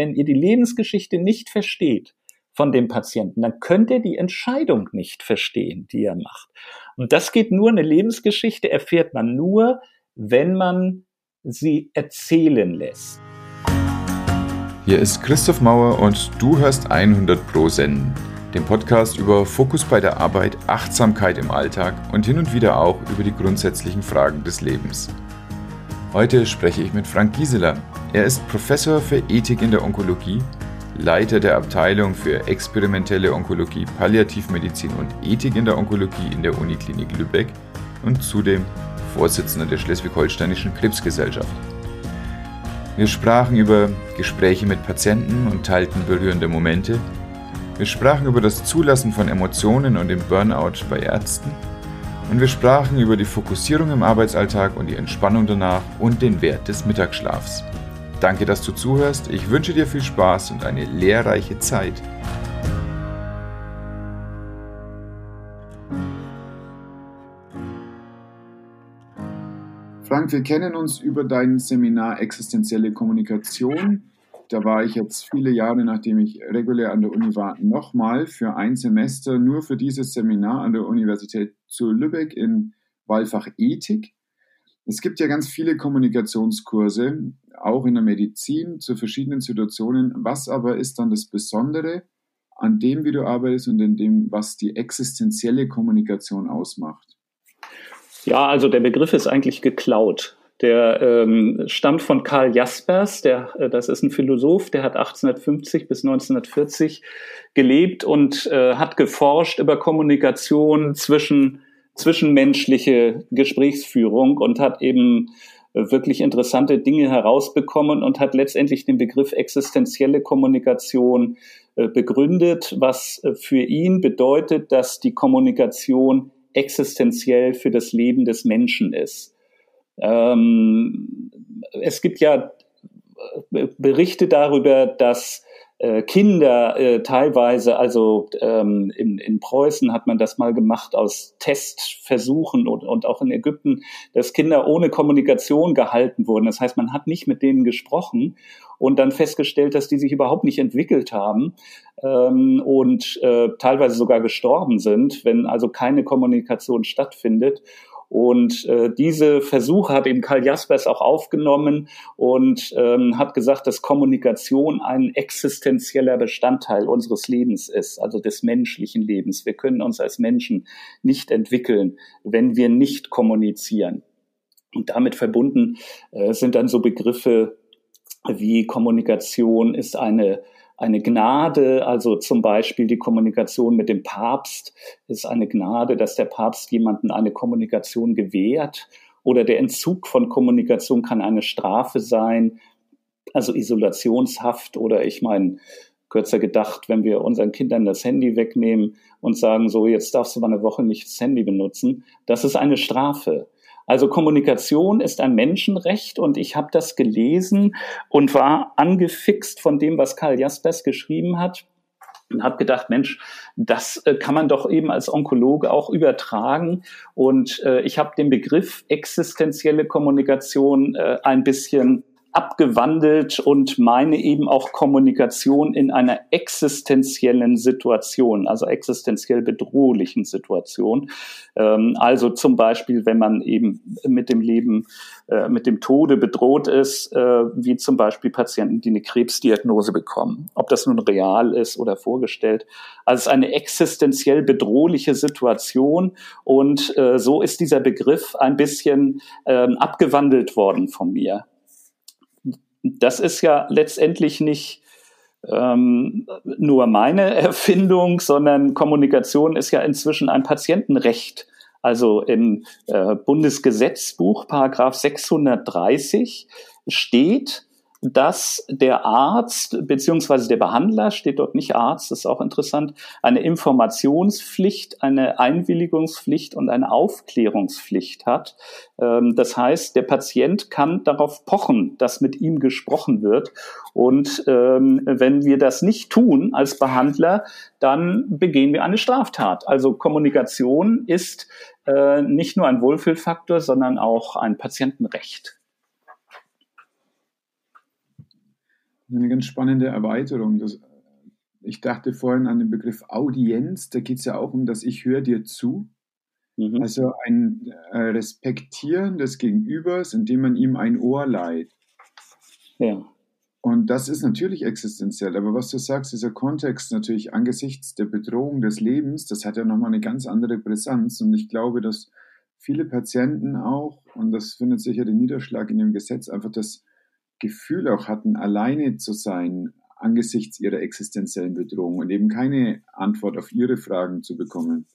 wenn ihr die Lebensgeschichte nicht versteht von dem Patienten, dann könnt ihr die Entscheidung nicht verstehen, die er macht. Und das geht nur, eine Lebensgeschichte erfährt man nur, wenn man sie erzählen lässt. Hier ist Christoph Mauer und du hörst 100 Pro Zen, den Podcast über Fokus bei der Arbeit, Achtsamkeit im Alltag und hin und wieder auch über die grundsätzlichen Fragen des Lebens. Heute spreche ich mit Frank Gieseler. Er ist Professor für Ethik in der Onkologie, Leiter der Abteilung für experimentelle Onkologie, Palliativmedizin und Ethik in der Onkologie in der Uniklinik Lübeck und zudem Vorsitzender der Schleswig-Holsteinischen Krebsgesellschaft. Wir sprachen über Gespräche mit Patienten und teilten berührende Momente. Wir sprachen über das Zulassen von Emotionen und den Burnout bei Ärzten. Und wir sprachen über die Fokussierung im Arbeitsalltag und die Entspannung danach und den Wert des Mittagsschlafs. Danke, dass du zuhörst. Ich wünsche dir viel Spaß und eine lehrreiche Zeit. Frank, wir kennen uns über dein Seminar Existenzielle Kommunikation. Da war ich jetzt viele Jahre, nachdem ich regulär an der Uni war, nochmal für ein Semester nur für dieses Seminar an der Universität zu Lübeck in Wahlfach Ethik. Es gibt ja ganz viele Kommunikationskurse, auch in der Medizin, zu verschiedenen Situationen. Was aber ist dann das Besondere an dem, wie du arbeitest und in dem, was die existenzielle Kommunikation ausmacht? Ja, also der Begriff ist eigentlich geklaut. Der ähm, stammt von Karl Jaspers, der, äh, das ist ein Philosoph, der hat 1850 bis 1940 gelebt und äh, hat geforscht über Kommunikation zwischen zwischenmenschliche Gesprächsführung und hat eben wirklich interessante Dinge herausbekommen und hat letztendlich den Begriff existenzielle Kommunikation äh, begründet, was äh, für ihn bedeutet, dass die Kommunikation existenziell für das Leben des Menschen ist. Ähm, es gibt ja äh, Berichte darüber, dass Kinder äh, teilweise, also ähm, in, in Preußen hat man das mal gemacht aus Testversuchen und, und auch in Ägypten, dass Kinder ohne Kommunikation gehalten wurden. Das heißt, man hat nicht mit denen gesprochen und dann festgestellt, dass die sich überhaupt nicht entwickelt haben ähm, und äh, teilweise sogar gestorben sind, wenn also keine Kommunikation stattfindet. Und äh, diese Versuche hat eben Karl Jaspers auch aufgenommen und ähm, hat gesagt, dass Kommunikation ein existenzieller Bestandteil unseres Lebens ist, also des menschlichen Lebens. Wir können uns als Menschen nicht entwickeln, wenn wir nicht kommunizieren. Und damit verbunden äh, sind dann so Begriffe wie Kommunikation ist eine eine Gnade, also zum Beispiel die Kommunikation mit dem Papst ist eine Gnade, dass der Papst jemanden eine Kommunikation gewährt oder der Entzug von Kommunikation kann eine Strafe sein, also Isolationshaft oder ich meine, kürzer gedacht, wenn wir unseren Kindern das Handy wegnehmen und sagen, so jetzt darfst du mal eine Woche nicht das Handy benutzen, das ist eine Strafe. Also Kommunikation ist ein Menschenrecht und ich habe das gelesen und war angefixt von dem, was Karl Jaspers geschrieben hat und habe gedacht, Mensch, das äh, kann man doch eben als Onkologe auch übertragen. Und äh, ich habe den Begriff existenzielle Kommunikation äh, ein bisschen abgewandelt und meine eben auch Kommunikation in einer existenziellen Situation, also existenziell bedrohlichen Situation. Ähm, also zum Beispiel, wenn man eben mit dem Leben, äh, mit dem Tode bedroht ist, äh, wie zum Beispiel Patienten, die eine Krebsdiagnose bekommen, ob das nun real ist oder vorgestellt. Also es ist eine existenziell bedrohliche Situation und äh, so ist dieser Begriff ein bisschen ähm, abgewandelt worden von mir das ist ja letztendlich nicht ähm, nur meine Erfindung, sondern Kommunikation ist ja inzwischen ein Patientenrecht. Also im äh, Bundesgesetzbuch, Paragraph 630, steht, dass der Arzt beziehungsweise der Behandler, steht dort nicht Arzt, das ist auch interessant, eine Informationspflicht, eine Einwilligungspflicht und eine Aufklärungspflicht hat. Ähm, das heißt, der Patient kann darauf pochen, dass mit ihm gesprochen wird. Und ähm, wenn wir das nicht tun als Behandler, dann begehen wir eine Straftat. Also Kommunikation ist äh, nicht nur ein Wohlfühlfaktor, sondern auch ein Patientenrecht. Eine ganz spannende Erweiterung. Das, ich dachte vorhin an den Begriff Audienz, da geht es ja auch um das Ich höre dir zu. Mhm. Also ein äh, Respektieren des Gegenübers, indem man ihm ein Ohr leiht. Ja. Und das ist natürlich existenziell. Aber was du sagst, dieser Kontext natürlich angesichts der Bedrohung des Lebens, das hat ja nochmal eine ganz andere Brisanz. Und ich glaube, dass viele Patienten auch, und das findet sicher den Niederschlag in dem Gesetz, einfach das Gefühl auch hatten, alleine zu sein angesichts ihrer existenziellen Bedrohung und eben keine Antwort auf ihre Fragen zu bekommen.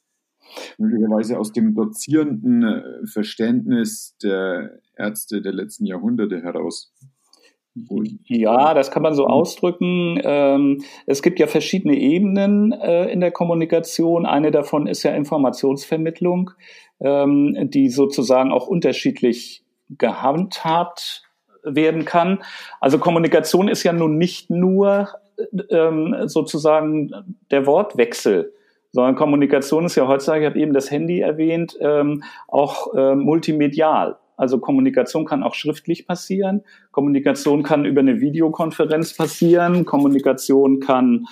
Möglicherweise aus dem dozierenden äh, Verständnis der Ärzte der letzten Jahrhunderte heraus. Ja, das kann man so ausdrücken. Ähm, es gibt ja verschiedene Ebenen äh, in der Kommunikation. Eine davon ist ja Informationsvermittlung, ähm, die sozusagen auch unterschiedlich gehandhabt werden kann. Also Kommunikation ist ja nun nicht nur ähm, sozusagen der Wortwechsel, sondern Kommunikation ist ja heutzutage, ich habe eben das Handy erwähnt, auch äh, multimedial. Also Kommunikation kann auch schriftlich passieren. Kommunikation kann über eine Videokonferenz passieren. Kommunikation kann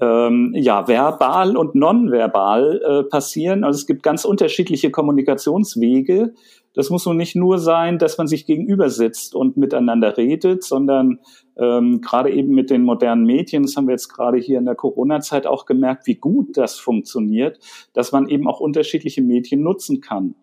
ähm, ja verbal und nonverbal äh, passieren. Also es gibt ganz unterschiedliche Kommunikationswege. Das muss nun nicht nur sein, dass man sich gegenüber sitzt und miteinander redet, sondern ähm, gerade eben mit den modernen Medien, das haben wir jetzt gerade hier in der Corona-Zeit auch gemerkt, wie gut das funktioniert, dass man eben auch unterschiedliche Medien nutzen kann.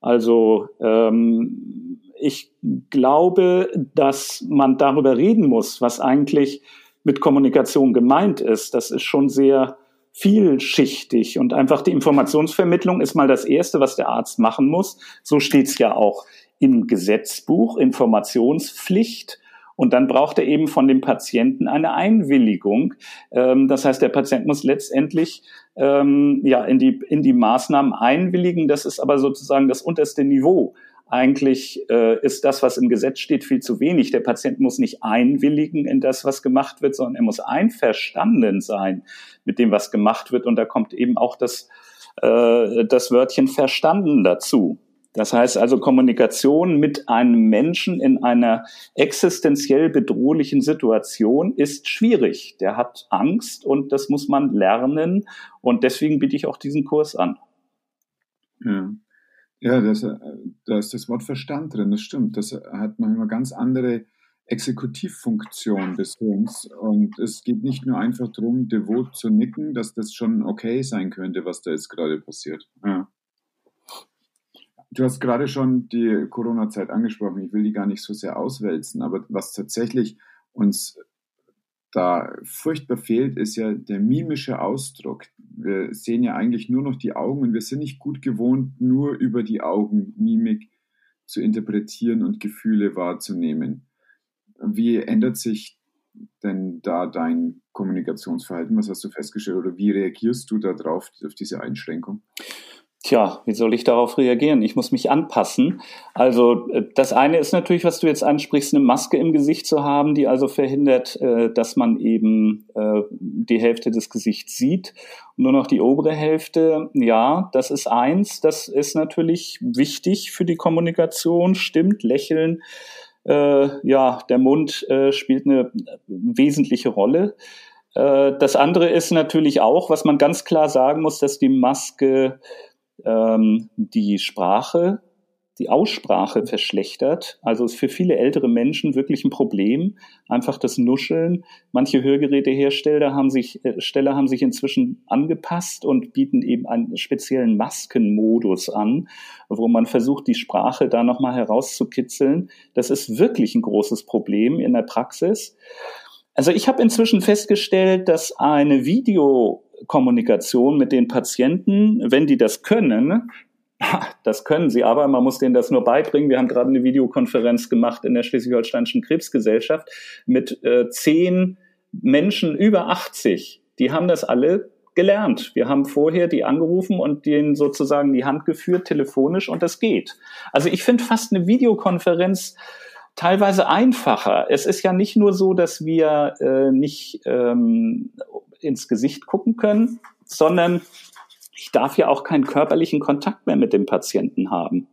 Also ähm, ich glaube, dass man darüber reden muss, was eigentlich mit Kommunikation gemeint ist. Das ist schon sehr vielschichtig und einfach die Informationsvermittlung ist mal das Erste, was der Arzt machen muss. So steht es ja auch im Gesetzbuch, Informationspflicht. Und dann braucht er eben von dem Patienten eine Einwilligung. Ähm, das heißt, der Patient muss letztendlich ähm, ja in die in die Maßnahmen einwilligen. Das ist aber sozusagen das unterste Niveau. Eigentlich äh, ist das, was im Gesetz steht, viel zu wenig. Der Patient muss nicht einwilligen in das, was gemacht wird, sondern er muss einverstanden sein mit dem, was gemacht wird. Und da kommt eben auch das, äh, das Wörtchen verstanden dazu. Das heißt also Kommunikation mit einem Menschen in einer existenziell bedrohlichen Situation ist schwierig. Der hat Angst und das muss man lernen und deswegen biete ich auch diesen Kurs an. Ja, ja das, da ist das Wort Verstand drin, das stimmt. Das hat manchmal ganz andere Exekutivfunktion des Hirns und es geht nicht nur einfach darum, devot zu nicken, dass das schon okay sein könnte, was da jetzt gerade passiert. Ja. Du hast gerade schon die Corona-Zeit angesprochen. Ich will die gar nicht so sehr auswälzen, aber was tatsächlich uns da furchtbar fehlt, ist ja der mimische Ausdruck. Wir sehen ja eigentlich nur noch die Augen und wir sind nicht gut gewohnt, nur über die Augen Mimik zu interpretieren und Gefühle wahrzunehmen. Wie ändert sich denn da dein Kommunikationsverhalten? Was hast du festgestellt oder wie reagierst du darauf, auf diese Einschränkung? Tja, wie soll ich darauf reagieren? Ich muss mich anpassen. Also äh, das eine ist natürlich, was du jetzt ansprichst, eine Maske im Gesicht zu haben, die also verhindert, äh, dass man eben äh, die Hälfte des Gesichts sieht nur noch die obere Hälfte. Ja, das ist eins. Das ist natürlich wichtig für die Kommunikation. Stimmt, lächeln. ja, der Mund spielt eine wesentliche Rolle. das andere ist natürlich auch, was man ganz klar sagen muss, dass die Maske ähm, die Sprache, die Aussprache verschlechtert. Also ist für viele ältere Menschen wirklich ein Problem. Einfach das Nuscheln. Manche Hörgerätehersteller haben sich, äh, Steller haben sich inzwischen angepasst und bieten eben einen speziellen Maskenmodus an, wo man versucht, die Sprache da nochmal herauszukitzeln. Das ist wirklich ein großes Problem in der Praxis. Also ich habe inzwischen festgestellt, dass eine Video Kommunikation mit den Patienten, wenn die das können, das können sie aber, man muss denen das nur beibringen. Wir haben gerade eine Videokonferenz gemacht in der Schleswig-Holsteinischen Krebsgesellschaft mit äh, zehn Menschen über 80. Die haben das alle gelernt. Wir haben vorher die angerufen und denen sozusagen die Hand geführt, telefonisch, und das geht. Also ich finde fast eine Videokonferenz teilweise einfacher. Es ist ja nicht nur so, dass wir äh, nicht ähm, ins Gesicht gucken können, sondern ich darf ja auch keinen körperlichen Kontakt mehr mit dem Patienten haben.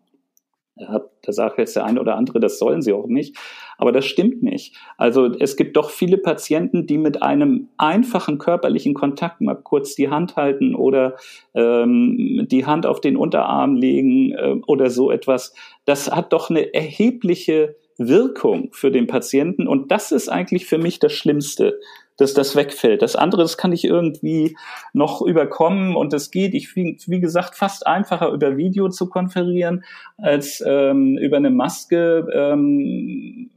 Da sagt jetzt der eine oder andere, das sollen sie auch nicht. Aber das stimmt nicht. Also es gibt doch viele Patienten, die mit einem einfachen körperlichen Kontakt mal kurz die Hand halten oder ähm, die Hand auf den Unterarm legen äh, oder so etwas. Das hat doch eine erhebliche Wirkung für den Patienten. Und das ist eigentlich für mich das Schlimmste dass das wegfällt. Das andere, das kann ich irgendwie noch überkommen und es geht, ich wie gesagt, fast einfacher über Video zu konferieren als ähm, über eine Maske, ähm,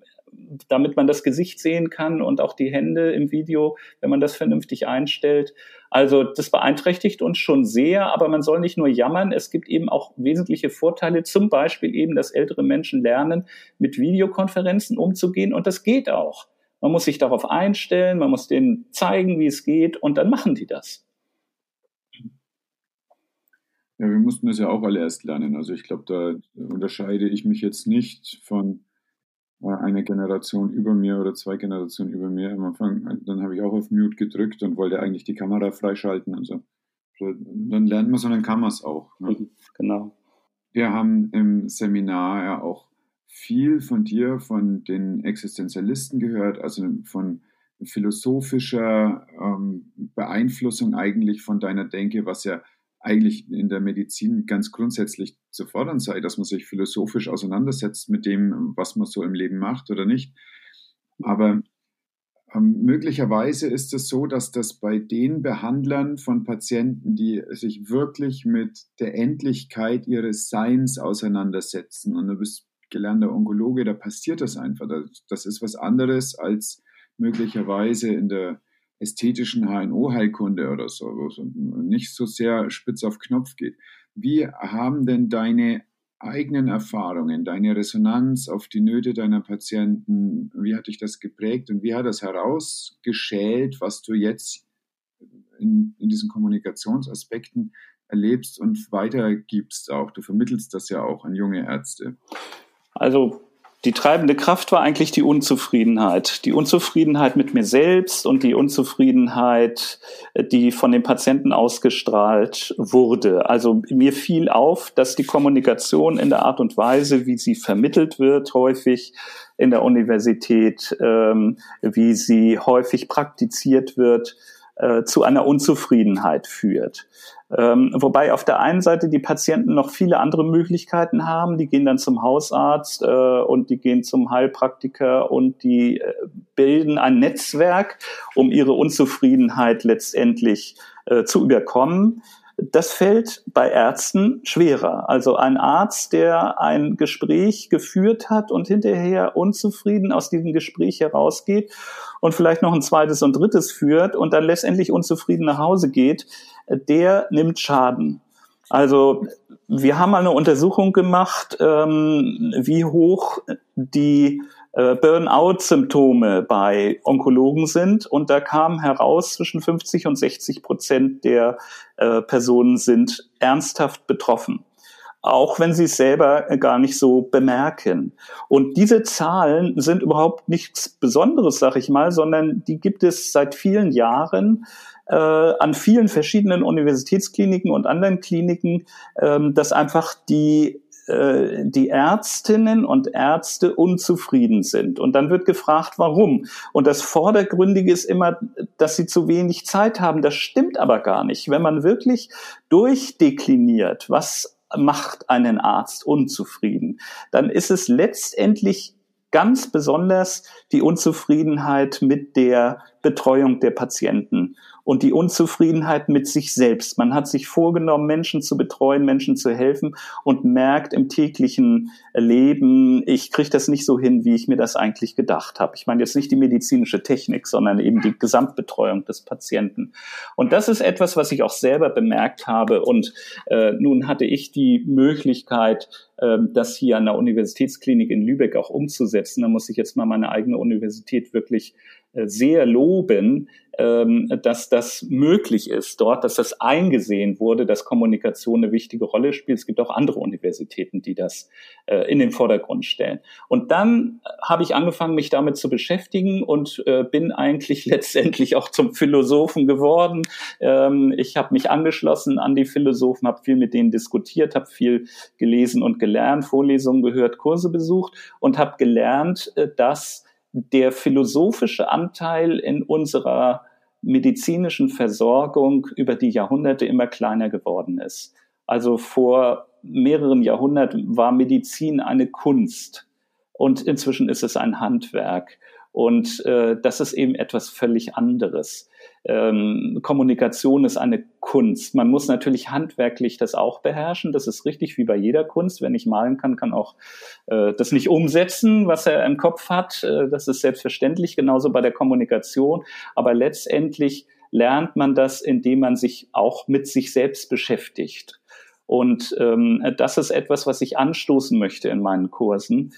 damit man das Gesicht sehen kann und auch die Hände im Video, wenn man das vernünftig einstellt. Also das beeinträchtigt uns schon sehr, aber man soll nicht nur jammern. Es gibt eben auch wesentliche Vorteile, zum Beispiel eben, dass ältere Menschen lernen, mit Videokonferenzen umzugehen und das geht auch. Man muss sich darauf einstellen, man muss denen zeigen, wie es geht und dann machen die das. Ja, wir mussten das ja auch alle erst lernen. Also ich glaube, da unterscheide ich mich jetzt nicht von äh, einer Generation über mir oder zwei Generationen über mir. Am Anfang, dann habe ich auch auf Mute gedrückt und wollte eigentlich die Kamera freischalten und so. Dann lernt man es und dann kann man es auch. Ne? Genau. Wir haben im Seminar ja auch viel von dir, von den Existenzialisten gehört, also von philosophischer ähm, Beeinflussung eigentlich von deiner Denke, was ja eigentlich in der Medizin ganz grundsätzlich zu fordern sei, dass man sich philosophisch auseinandersetzt mit dem, was man so im Leben macht oder nicht. Aber ähm, möglicherweise ist es so, dass das bei den Behandlern von Patienten, die sich wirklich mit der Endlichkeit ihres Seins auseinandersetzen, und du bist gelernter Onkologe, da passiert das einfach. Das ist was anderes als möglicherweise in der ästhetischen HNO-Heilkunde oder so, wo es nicht so sehr spitz auf Knopf geht. Wie haben denn deine eigenen Erfahrungen, deine Resonanz auf die Nöte deiner Patienten, wie hat dich das geprägt und wie hat das herausgeschält, was du jetzt in, in diesen Kommunikationsaspekten erlebst und weitergibst auch? Du vermittelst das ja auch an junge Ärzte. Also die treibende Kraft war eigentlich die Unzufriedenheit. Die Unzufriedenheit mit mir selbst und die Unzufriedenheit, die von den Patienten ausgestrahlt wurde. Also mir fiel auf, dass die Kommunikation in der Art und Weise, wie sie vermittelt wird, häufig in der Universität, ähm, wie sie häufig praktiziert wird, äh, zu einer Unzufriedenheit führt. Ähm, wobei auf der einen Seite die Patienten noch viele andere Möglichkeiten haben. Die gehen dann zum Hausarzt äh, und die gehen zum Heilpraktiker und die äh, bilden ein Netzwerk, um ihre Unzufriedenheit letztendlich äh, zu überkommen. Das fällt bei Ärzten schwerer. Also ein Arzt, der ein Gespräch geführt hat und hinterher unzufrieden aus diesem Gespräch herausgeht und vielleicht noch ein zweites und drittes führt und dann letztendlich unzufrieden nach Hause geht, der nimmt Schaden. Also wir haben mal eine Untersuchung gemacht, ähm, wie hoch die äh, Burnout-Symptome bei Onkologen sind. Und da kam heraus, zwischen 50 und 60 Prozent der äh, Personen sind ernsthaft betroffen auch wenn sie es selber gar nicht so bemerken. Und diese Zahlen sind überhaupt nichts Besonderes, sag ich mal, sondern die gibt es seit vielen Jahren äh, an vielen verschiedenen Universitätskliniken und anderen Kliniken, ähm, dass einfach die äh, die Ärztinnen und Ärzte unzufrieden sind. Und dann wird gefragt, warum. Und das Vordergründige ist immer, dass sie zu wenig Zeit haben. Das stimmt aber gar nicht. Wenn man wirklich durchdekliniert, was macht einen Arzt unzufrieden, dann ist es letztendlich ganz besonders die Unzufriedenheit mit der Betreuung der Patienten und die Unzufriedenheit mit sich selbst. Man hat sich vorgenommen, Menschen zu betreuen, Menschen zu helfen und merkt im täglichen Leben, ich kriege das nicht so hin, wie ich mir das eigentlich gedacht habe. Ich meine jetzt nicht die medizinische Technik, sondern eben die Gesamtbetreuung des Patienten. Und das ist etwas, was ich auch selber bemerkt habe. Und äh, nun hatte ich die Möglichkeit, äh, das hier an der Universitätsklinik in Lübeck auch umzusetzen. Da muss ich jetzt mal meine eigene Universität wirklich sehr loben, ähm, dass das möglich ist dort, dass das eingesehen wurde, dass Kommunikation eine wichtige Rolle spielt. Es gibt auch andere Universitäten, die das äh, in den Vordergrund stellen. Und dann habe ich angefangen, mich damit zu beschäftigen und äh, bin eigentlich letztendlich auch zum Philosophen geworden. Ähm, ich habe mich angeschlossen an die Philosophen, habe viel mit denen diskutiert, habe viel gelesen und gelernt, Vorlesungen gehört, Kurse besucht und habe gelernt, dass der philosophische Anteil in unserer medizinischen Versorgung über die Jahrhunderte immer kleiner geworden ist. Also vor mehreren Jahrhunderten war Medizin eine Kunst und inzwischen ist es ein Handwerk. Und äh, das ist eben etwas völlig anderes ähm, Kommunikation ist eine Kunst. Man muss natürlich handwerklich das auch beherrschen. Das ist richtig wie bei jeder Kunst. Wenn ich malen kann, kann auch äh, das nicht umsetzen, was er im Kopf hat. Äh, das ist selbstverständlich, genauso bei der Kommunikation. Aber letztendlich lernt man das, indem man sich auch mit sich selbst beschäftigt. Und ähm, das ist etwas, was ich anstoßen möchte in meinen Kursen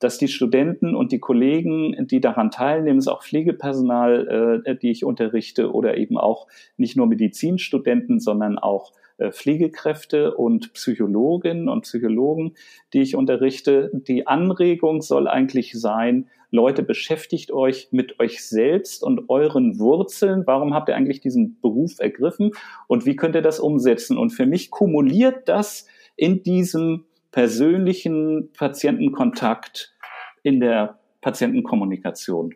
dass die Studenten und die Kollegen, die daran teilnehmen, ist auch Pflegepersonal, äh, die ich unterrichte oder eben auch nicht nur Medizinstudenten, sondern auch äh, Pflegekräfte und Psychologinnen und Psychologen, die ich unterrichte. Die Anregung soll eigentlich sein, Leute, beschäftigt euch mit euch selbst und euren Wurzeln. Warum habt ihr eigentlich diesen Beruf ergriffen und wie könnt ihr das umsetzen? Und für mich kumuliert das in diesem persönlichen Patientenkontakt in der Patientenkommunikation.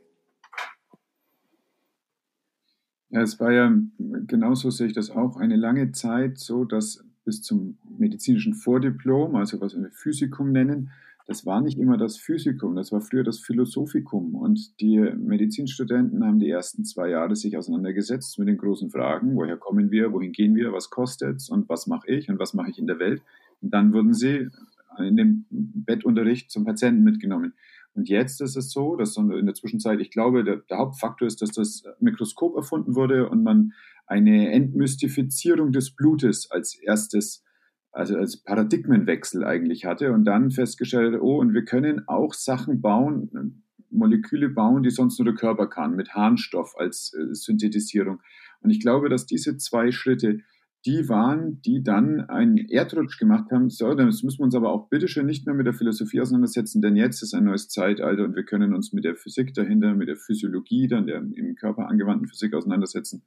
Ja, es war ja, genauso sehe ich das auch, eine lange Zeit so, dass bis zum medizinischen Vordiplom, also was wir Physikum nennen, das war nicht immer das Physikum, das war früher das Philosophikum. Und die Medizinstudenten haben die ersten zwei Jahre sich auseinandergesetzt mit den großen Fragen, woher kommen wir, wohin gehen wir, was kostet es und was mache ich und was mache ich in der Welt. Und dann wurden sie in dem Bettunterricht zum Patienten mitgenommen. Und jetzt ist es so, dass in der Zwischenzeit, ich glaube, der, der, Hauptfaktor ist, dass das Mikroskop erfunden wurde und man eine Entmystifizierung des Blutes als erstes, also als Paradigmenwechsel eigentlich hatte und dann festgestellt, oh, und wir können auch Sachen bauen, Moleküle bauen, die sonst nur der Körper kann, mit Harnstoff als äh, Synthetisierung. Und ich glaube, dass diese zwei Schritte die waren, die dann einen Erdrutsch gemacht haben. So, dann müssen wir uns aber auch bitteschön nicht mehr mit der Philosophie auseinandersetzen, denn jetzt ist ein neues Zeitalter und wir können uns mit der Physik dahinter, mit der Physiologie, dann der im Körper angewandten Physik auseinandersetzen.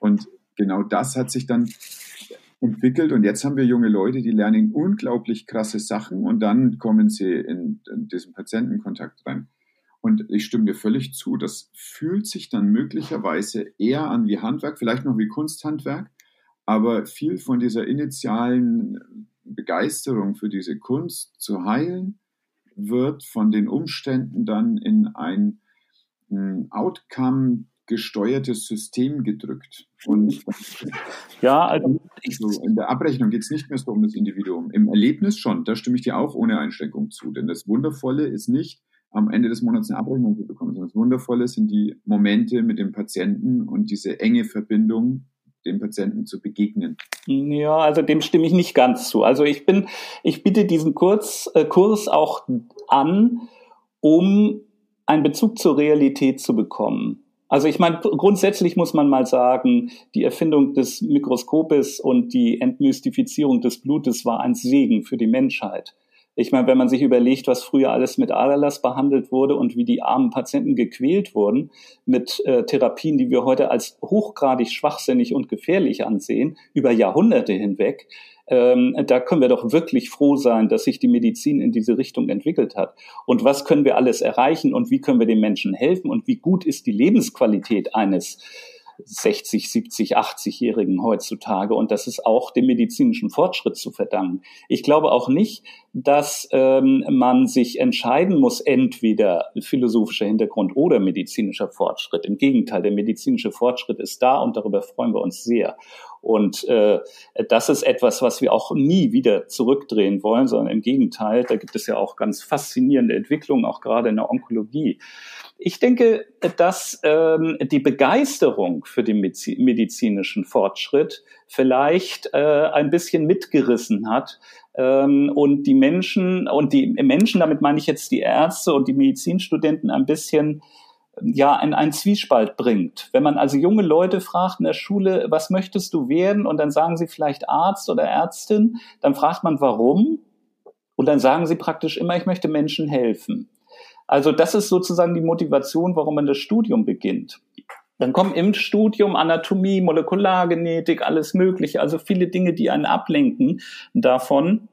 Und genau das hat sich dann entwickelt und jetzt haben wir junge Leute, die lernen unglaublich krasse Sachen und dann kommen sie in, in diesen Patientenkontakt rein. Und ich stimme dir völlig zu, das fühlt sich dann möglicherweise eher an wie Handwerk, vielleicht noch wie Kunsthandwerk, aber viel von dieser initialen Begeisterung für diese Kunst zu heilen, wird von den Umständen dann in ein Outcome gesteuertes System gedrückt. Und ja, also so in der Abrechnung geht es nicht mehr so um das Individuum. Im Erlebnis schon, da stimme ich dir auch ohne Einschränkung zu. Denn das Wundervolle ist nicht, am Ende des Monats eine Abrechnung zu bekommen, sondern das Wundervolle sind die Momente mit dem Patienten und diese enge Verbindung dem Patienten zu begegnen? Ja, also dem stimme ich nicht ganz zu. Also ich bin, ich biete diesen Kurs, äh, Kurs auch an, um einen Bezug zur Realität zu bekommen. Also ich meine, grundsätzlich muss man mal sagen, die Erfindung des Mikroskopes und die Entmystifizierung des Blutes war ein Segen für die Menschheit. Ich meine, wenn man sich überlegt, was früher alles mit Aderlass behandelt wurde und wie die armen Patienten gequält wurden mit äh, Therapien, die wir heute als hochgradig schwachsinnig und gefährlich ansehen, über Jahrhunderte hinweg, ähm, da können wir doch wirklich froh sein, dass sich die Medizin in diese Richtung entwickelt hat. Und was können wir alles erreichen und wie können wir den Menschen helfen und wie gut ist die Lebensqualität eines 60, 70, 80-Jährigen heutzutage. Und das ist auch dem medizinischen Fortschritt zu verdanken. Ich glaube auch nicht, dass ähm, man sich entscheiden muss, entweder philosophischer Hintergrund oder medizinischer Fortschritt. Im Gegenteil, der medizinische Fortschritt ist da und darüber freuen wir uns sehr. Und äh, das ist etwas, was wir auch nie wieder zurückdrehen wollen, sondern im Gegenteil, da gibt es ja auch ganz faszinierende Entwicklungen, auch gerade in der Onkologie. Ich denke, dass ähm, die Begeisterung für den medizinischen Fortschritt vielleicht äh, ein bisschen mitgerissen hat ähm, und die Menschen und die Menschen, damit meine ich jetzt die Ärzte und die Medizinstudenten ein bisschen ja in einen Zwiespalt bringt. Wenn man also junge Leute fragt in der Schule, was möchtest du werden? Und dann sagen sie vielleicht Arzt oder Ärztin, dann fragt man warum? Und dann sagen sie praktisch immer, ich möchte Menschen helfen. Also das ist sozusagen die Motivation, warum man das Studium beginnt. Dann kommen im Studium Anatomie, Molekulargenetik, alles Mögliche, also viele Dinge, die einen ablenken davon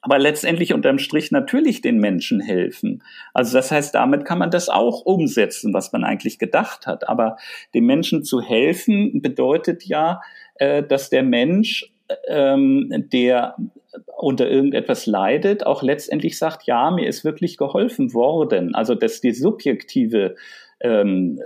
aber letztendlich unterm Strich natürlich den Menschen helfen. Also das heißt, damit kann man das auch umsetzen, was man eigentlich gedacht hat. Aber dem Menschen zu helfen bedeutet ja, äh, dass der Mensch, ähm, der unter irgendetwas leidet, auch letztendlich sagt, ja, mir ist wirklich geholfen worden. Also dass die subjektive ähm,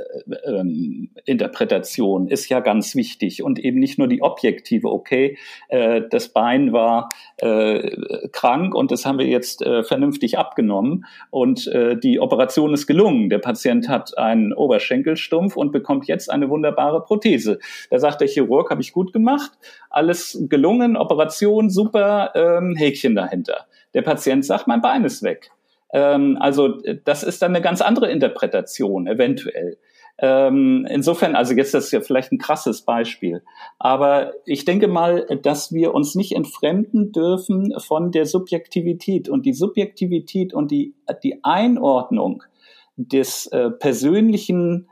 ähm, Interpretation ist ja ganz wichtig und eben nicht nur die objektive, okay, äh, das Bein war äh, krank und das haben wir jetzt äh, vernünftig abgenommen und äh, die Operation ist gelungen. Der Patient hat einen Oberschenkelstumpf und bekommt jetzt eine wunderbare Prothese. Da sagt der Chirurg, habe ich gut gemacht, alles gelungen, Operation super, ähm, Häkchen dahinter. Der Patient sagt, mein Bein ist weg. Ähm, also das ist dann eine ganz andere Interpretation eventuell. Ähm, insofern, also jetzt das ist ja vielleicht ein krasses Beispiel, aber ich denke mal, dass wir uns nicht entfremden dürfen von der Subjektivität und die Subjektivität und die, die Einordnung des äh, persönlichen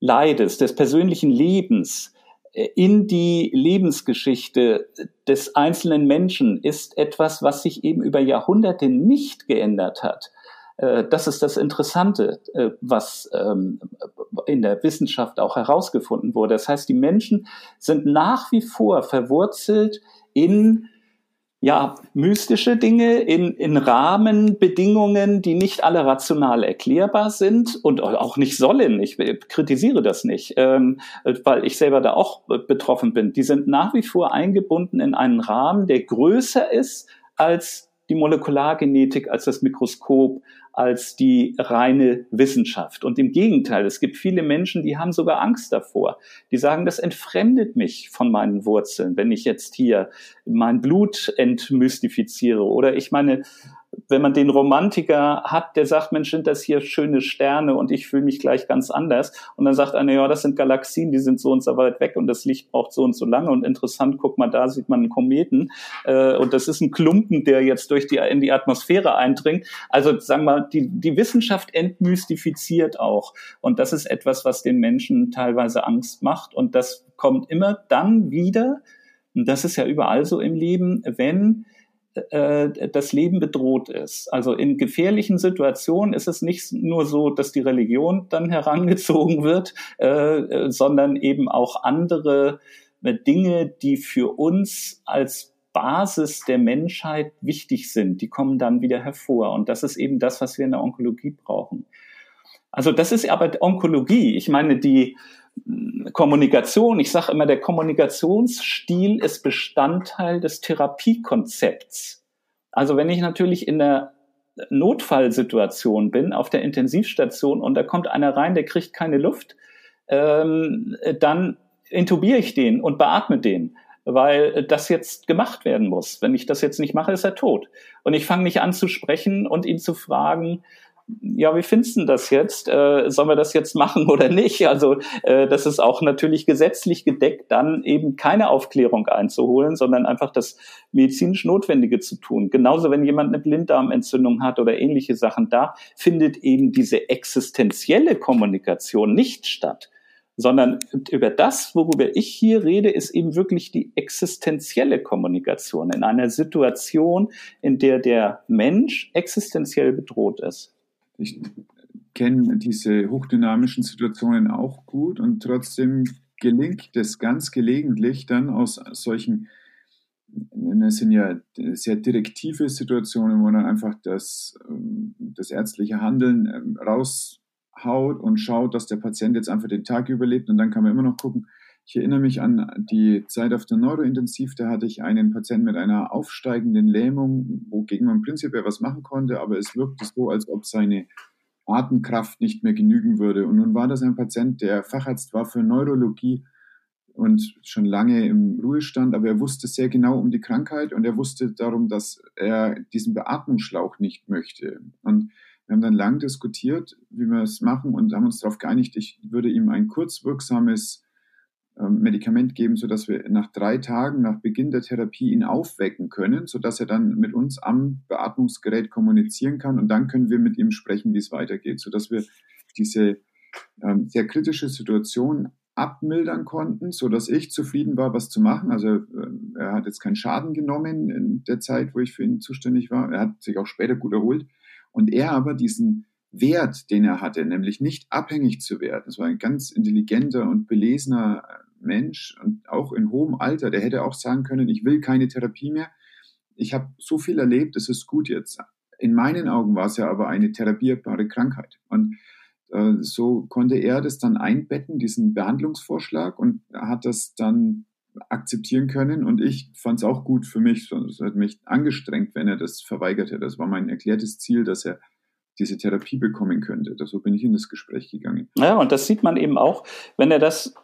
Leides, des persönlichen Lebens äh, in die Lebensgeschichte des einzelnen Menschen ist etwas, was sich eben über Jahrhunderte nicht geändert hat. Äh, das ist das Interessante, äh, was ähm, in der Wissenschaft auch herausgefunden wurde. Das heißt, die Menschen sind nach wie vor verwurzelt in ja, mystische Dinge in, in Rahmenbedingungen, die nicht alle rational erklärbar sind und auch nicht sollen. Ich kritisiere das nicht, ähm, weil ich selber da auch betroffen bin. Die sind nach wie vor eingebunden in einen Rahmen, der größer ist als die Molekulargenetik, als das Mikroskop, als die reine Wissenschaft. Und im Gegenteil, es gibt viele Menschen, die haben sogar Angst davor. Die sagen, das entfremdet mich von meinen Wurzeln, wenn ich jetzt hier mein Blut entmystifiziere oder ich meine wenn man den Romantiker hat, der sagt, Mensch, sind das hier schöne Sterne und ich fühle mich gleich ganz anders. Und dann sagt einer, ja, das sind Galaxien, die sind so und so weit weg und das Licht braucht so und so lange. Und interessant, guck mal, da sieht man einen Kometen. Äh, und das ist ein Klumpen, der jetzt durch die, in die Atmosphäre eindringt. Also sagen wir mal, die, die Wissenschaft entmystifiziert auch. Und das ist etwas, was den Menschen teilweise Angst macht. Und das kommt immer dann wieder, und das ist ja überall so im Leben, wenn äh, das Leben bedroht ist. Also in gefährlichen Situationen ist es nicht nur so, dass die Religion dann herangezogen wird, äh, sondern eben auch andere äh, Dinge, die für uns als Basis der Menschheit wichtig sind, die kommen dann wieder hervor. Und das ist eben das, was wir in der Onkologie brauchen. Also das ist aber Onkologie. Ich meine, die Kommunikation, ich sage immer, der Kommunikationsstil ist Bestandteil des Therapiekonzepts. Also wenn ich natürlich in der Notfallsituation bin, auf der Intensivstation und da kommt einer rein, der kriegt keine Luft, ähm, dann intubiere ich den und beatme den, weil das jetzt gemacht werden muss. Wenn ich das jetzt nicht mache, ist er tot. Und ich fange nicht an zu sprechen und ihn zu fragen, ja, wie findest du das jetzt? Äh, sollen wir das jetzt machen oder nicht? Also äh, das ist auch natürlich gesetzlich gedeckt, dann eben keine Aufklärung einzuholen, sondern einfach das medizinisch Notwendige zu tun. Genauso, wenn jemand eine Blinddarmentzündung hat oder ähnliche Sachen, da findet eben diese existenzielle Kommunikation nicht statt sondern über das, worüber ich hier rede, ist eben wirklich die existenzielle Kommunikation in einer Situation, in der der Mensch existenziell bedroht ist. Ich kenne diese hochdynamischen Situationen auch gut und trotzdem gelingt es ganz gelegentlich dann aus solchen, es sind ja sehr direktive Situationen, wo man einfach das, ähm, das ärztliche Handeln ähm, raushaut und schaut, dass der Patient jetzt einfach den Tag überlebt. Und dann kann man immer noch gucken, ich erinnere mich an die Zeit auf der Neurointensiv, da hatte ich einen Patienten mit einer aufsteigenden Lähmung, wogegen man prinzipiell was machen konnte, aber es wirkte so, als ob seine Atemkraft nicht mehr genügen würde. Und nun war das ein Patient, der Facharzt war für Neurologie und schon lange im Ruhestand, aber er wusste sehr genau um die Krankheit und er wusste darum, dass er diesen Beatmungsschlauch nicht möchte. Und Wir haben dann lang diskutiert, wie wir es machen und haben uns darauf geeinigt, ich würde ihm ein kurzwirksames ähm, Medikament geben, sodass wir nach drei Tagen nach Beginn der Therapie ihn aufwecken können, sodass er dann mit uns am Beatmungsgerät kommunizieren kann und dann können wir mit ihm sprechen, wie es weitergeht, sodass wir diese ähm, sehr kritische Situation abmildern konnten, sodass ich zufrieden war, was zu machen. Also äh, er hat jetzt keinen Schaden genommen in der Zeit, wo ich für ihn zuständig war. Er hat sich auch später gut erholt. Und er aber diesen Wert, den er hatte, nämlich nicht abhängig zu werden. Das war ein ganz intelligenter und belesener Mensch und auch in hohem Alter, der hätte auch sagen können, ich will keine Therapie mehr. Ich habe so viel erlebt, es ist gut jetzt. In meinen Augen war es ja aber eine therapierbare Krankheit. Und äh, so konnte er das dann einbetten, diesen Behandlungsvorschlag, und hat das dann akzeptieren können. Und ich fand es auch gut für mich. Es hat mich angestrengt, wenn er das verweigert hätte. Das war mein erklärtes Ziel, dass er diese Therapie bekommen könnte. So bin ich in das Gespräch gegangen. Ja, und das sieht man eben auch, wenn er das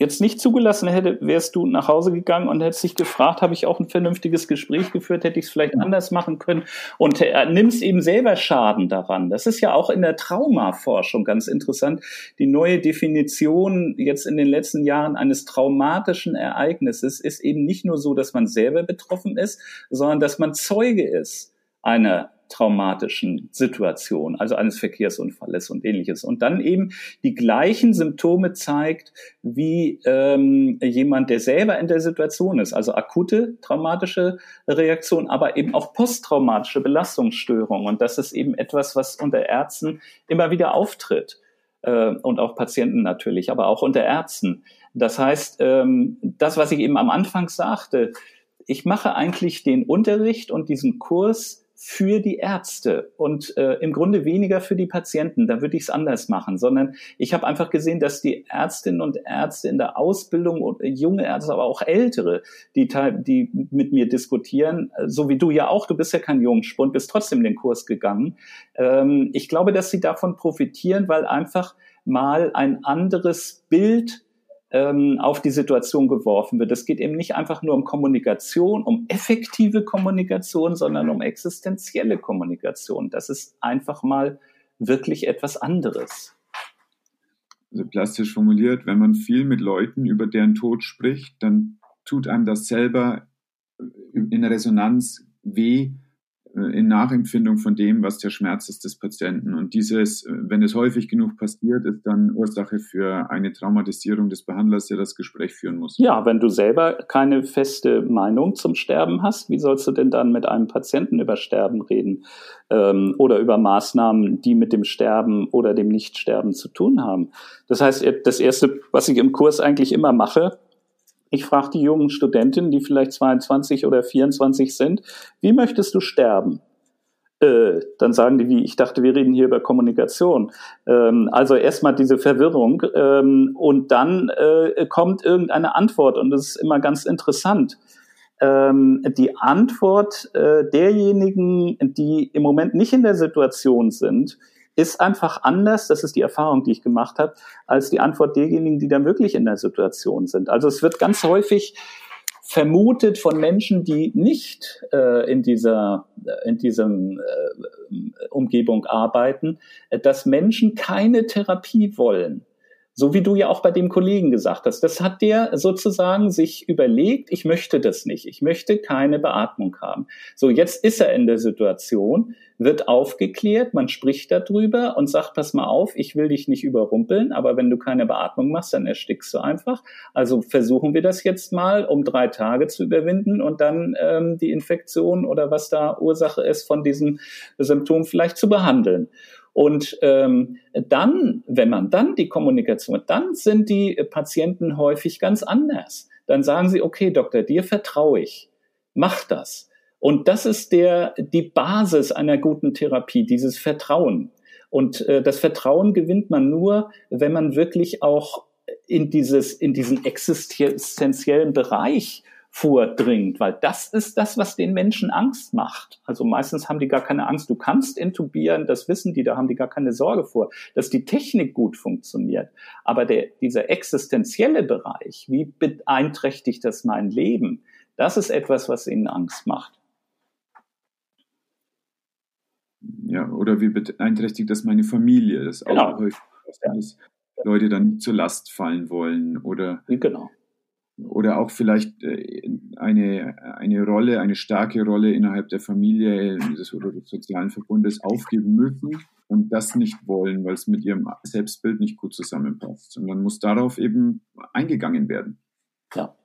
jetzt nicht zugelassen hätte, wärst du nach Hause gegangen und hättest dich gefragt, habe ich auch ein vernünftiges Gespräch geführt, hätte ich es vielleicht anders machen können und äh, nimmst eben selber Schaden daran. Das ist ja auch in der Traumaforschung ganz interessant. Die neue Definition jetzt in den letzten Jahren eines traumatischen Ereignisses ist eben nicht nur so, dass man selber betroffen ist, sondern dass man Zeuge ist einer traumatischen Situation, also eines Verkehrsunfalles und ähnliches. Und dann eben die gleichen Symptome zeigt wie ähm, jemand, der selber in der Situation ist, also akute traumatische Reaktion, aber eben auch posttraumatische Belastungsstörungen. Und das ist eben etwas, was unter Ärzten immer wieder auftritt. Äh, und auch Patienten natürlich, aber auch unter Ärzten. Das heißt, ähm, das, was ich eben am Anfang sagte, ich mache eigentlich den Unterricht und diesen Kurs für die Ärzte und äh, im Grunde weniger für die Patienten. Da würde ich es anders machen, sondern ich habe einfach gesehen, dass die Ärztinnen und Ärzte in der Ausbildung und äh, junge Ärzte, aber auch ältere, die, die mit mir diskutieren, äh, so wie du ja auch, du bist ja kein Jungspund, bist trotzdem den Kurs gegangen. Ähm, ich glaube, dass sie davon profitieren, weil einfach mal ein anderes Bild ähm, auf die Situation geworfen wird. Es geht eben nicht einfach nur um Kommunikation, um effektive Kommunikation, sondern um existenzielle Kommunikation. Das ist einfach mal wirklich etwas anderes. Also plastisch formuliert, wenn man viel mit Leuten über deren Tod spricht, dann tut einem das selber in Resonanz weh, in Nachempfindung von dem, was der Schmerz ist des Patienten. Und dieses, äh, wenn es häufig genug passiert, ist dann Ursache für eine Traumatisierung des Behandlers, der das Gespräch führen muss. Ja, wenn du selber keine feste Meinung zum Sterben hast, wie sollst du denn dann mit einem Patienten über Sterben reden ähm, oder über Maßnahmen, die mit dem Sterben oder dem Nichtsterben zu tun haben? Das heißt, das Erste, was ich im Kurs eigentlich immer mache, ich frage die jungen Studentinnen, die vielleicht 22 oder 24 sind, wie möchtest du sterben? Äh, dann sagen die, wie, ich dachte, wir reden hier über Kommunikation. Ähm, also erstmal diese Verwirrung ähm, und dann äh, kommt irgendeine Antwort und das ist immer ganz interessant. Ähm, die Antwort äh, derjenigen, die im Moment nicht in der Situation sind, ist einfach anders, das ist die Erfahrung, die ich gemacht habe, als die Antwort derjenigen, die dann wirklich in der Situation sind. Also es wird ganz häufig vermutet von Menschen, die nicht äh, in dieser in diesem äh, Umgebung arbeiten, dass Menschen keine Therapie wollen. So wie du ja auch bei dem Kollegen gesagt hast. Das hat der sozusagen sich überlegt, ich möchte das nicht. Ich möchte keine Beatmung haben. So, jetzt ist er in der Situation, wird aufgeklärt, man spricht darüber und sagt, pass mal auf, ich will dich nicht überrumpeln, aber wenn du keine Beatmung machst, dann erstickst du einfach. Also versuchen wir das jetzt mal, um drei Tage zu überwinden und dann ähm, die Infektion oder was da Ursache ist von diesem Symptom vielleicht zu behandeln. Und ähm, dann, wenn man dann die Kommunikation, dann sind die Patienten häufig ganz anders. Dann sagen sie, okay, Doktor, dir vertraue ich. Mach das. Und das ist der, die Basis einer guten Therapie, dieses Vertrauen. Und äh, das Vertrauen gewinnt man nur, wenn man wirklich auch in dieses, in diesen existenziellen Bereich vordringt, weil das ist das, was den Menschen Angst macht. Also meistens haben die gar keine Angst. Du kannst intubieren, das wissen die, da haben die gar keine Sorge vor, dass die Technik gut funktioniert. Aber der, dieser existenzielle Bereich, wie beeinträchtigt das mein Leben? Das ist etwas, was ihnen Angst macht. ja, oder wie beeinträchtigt das meine Familie? Das genau. auch häufig, dass Leute dann nicht zur Last fallen wollen oder genau oder auch vielleicht äh, eine, eine Rolle, eine starke Rolle innerhalb der Familie des, oder des sozialen Verbundes aufgeben müssen und das nicht wollen, weil es mit ihrem Selbstbild nicht gut zusammenpasst. Und dann muss darauf eben eingegangen werden. Ja.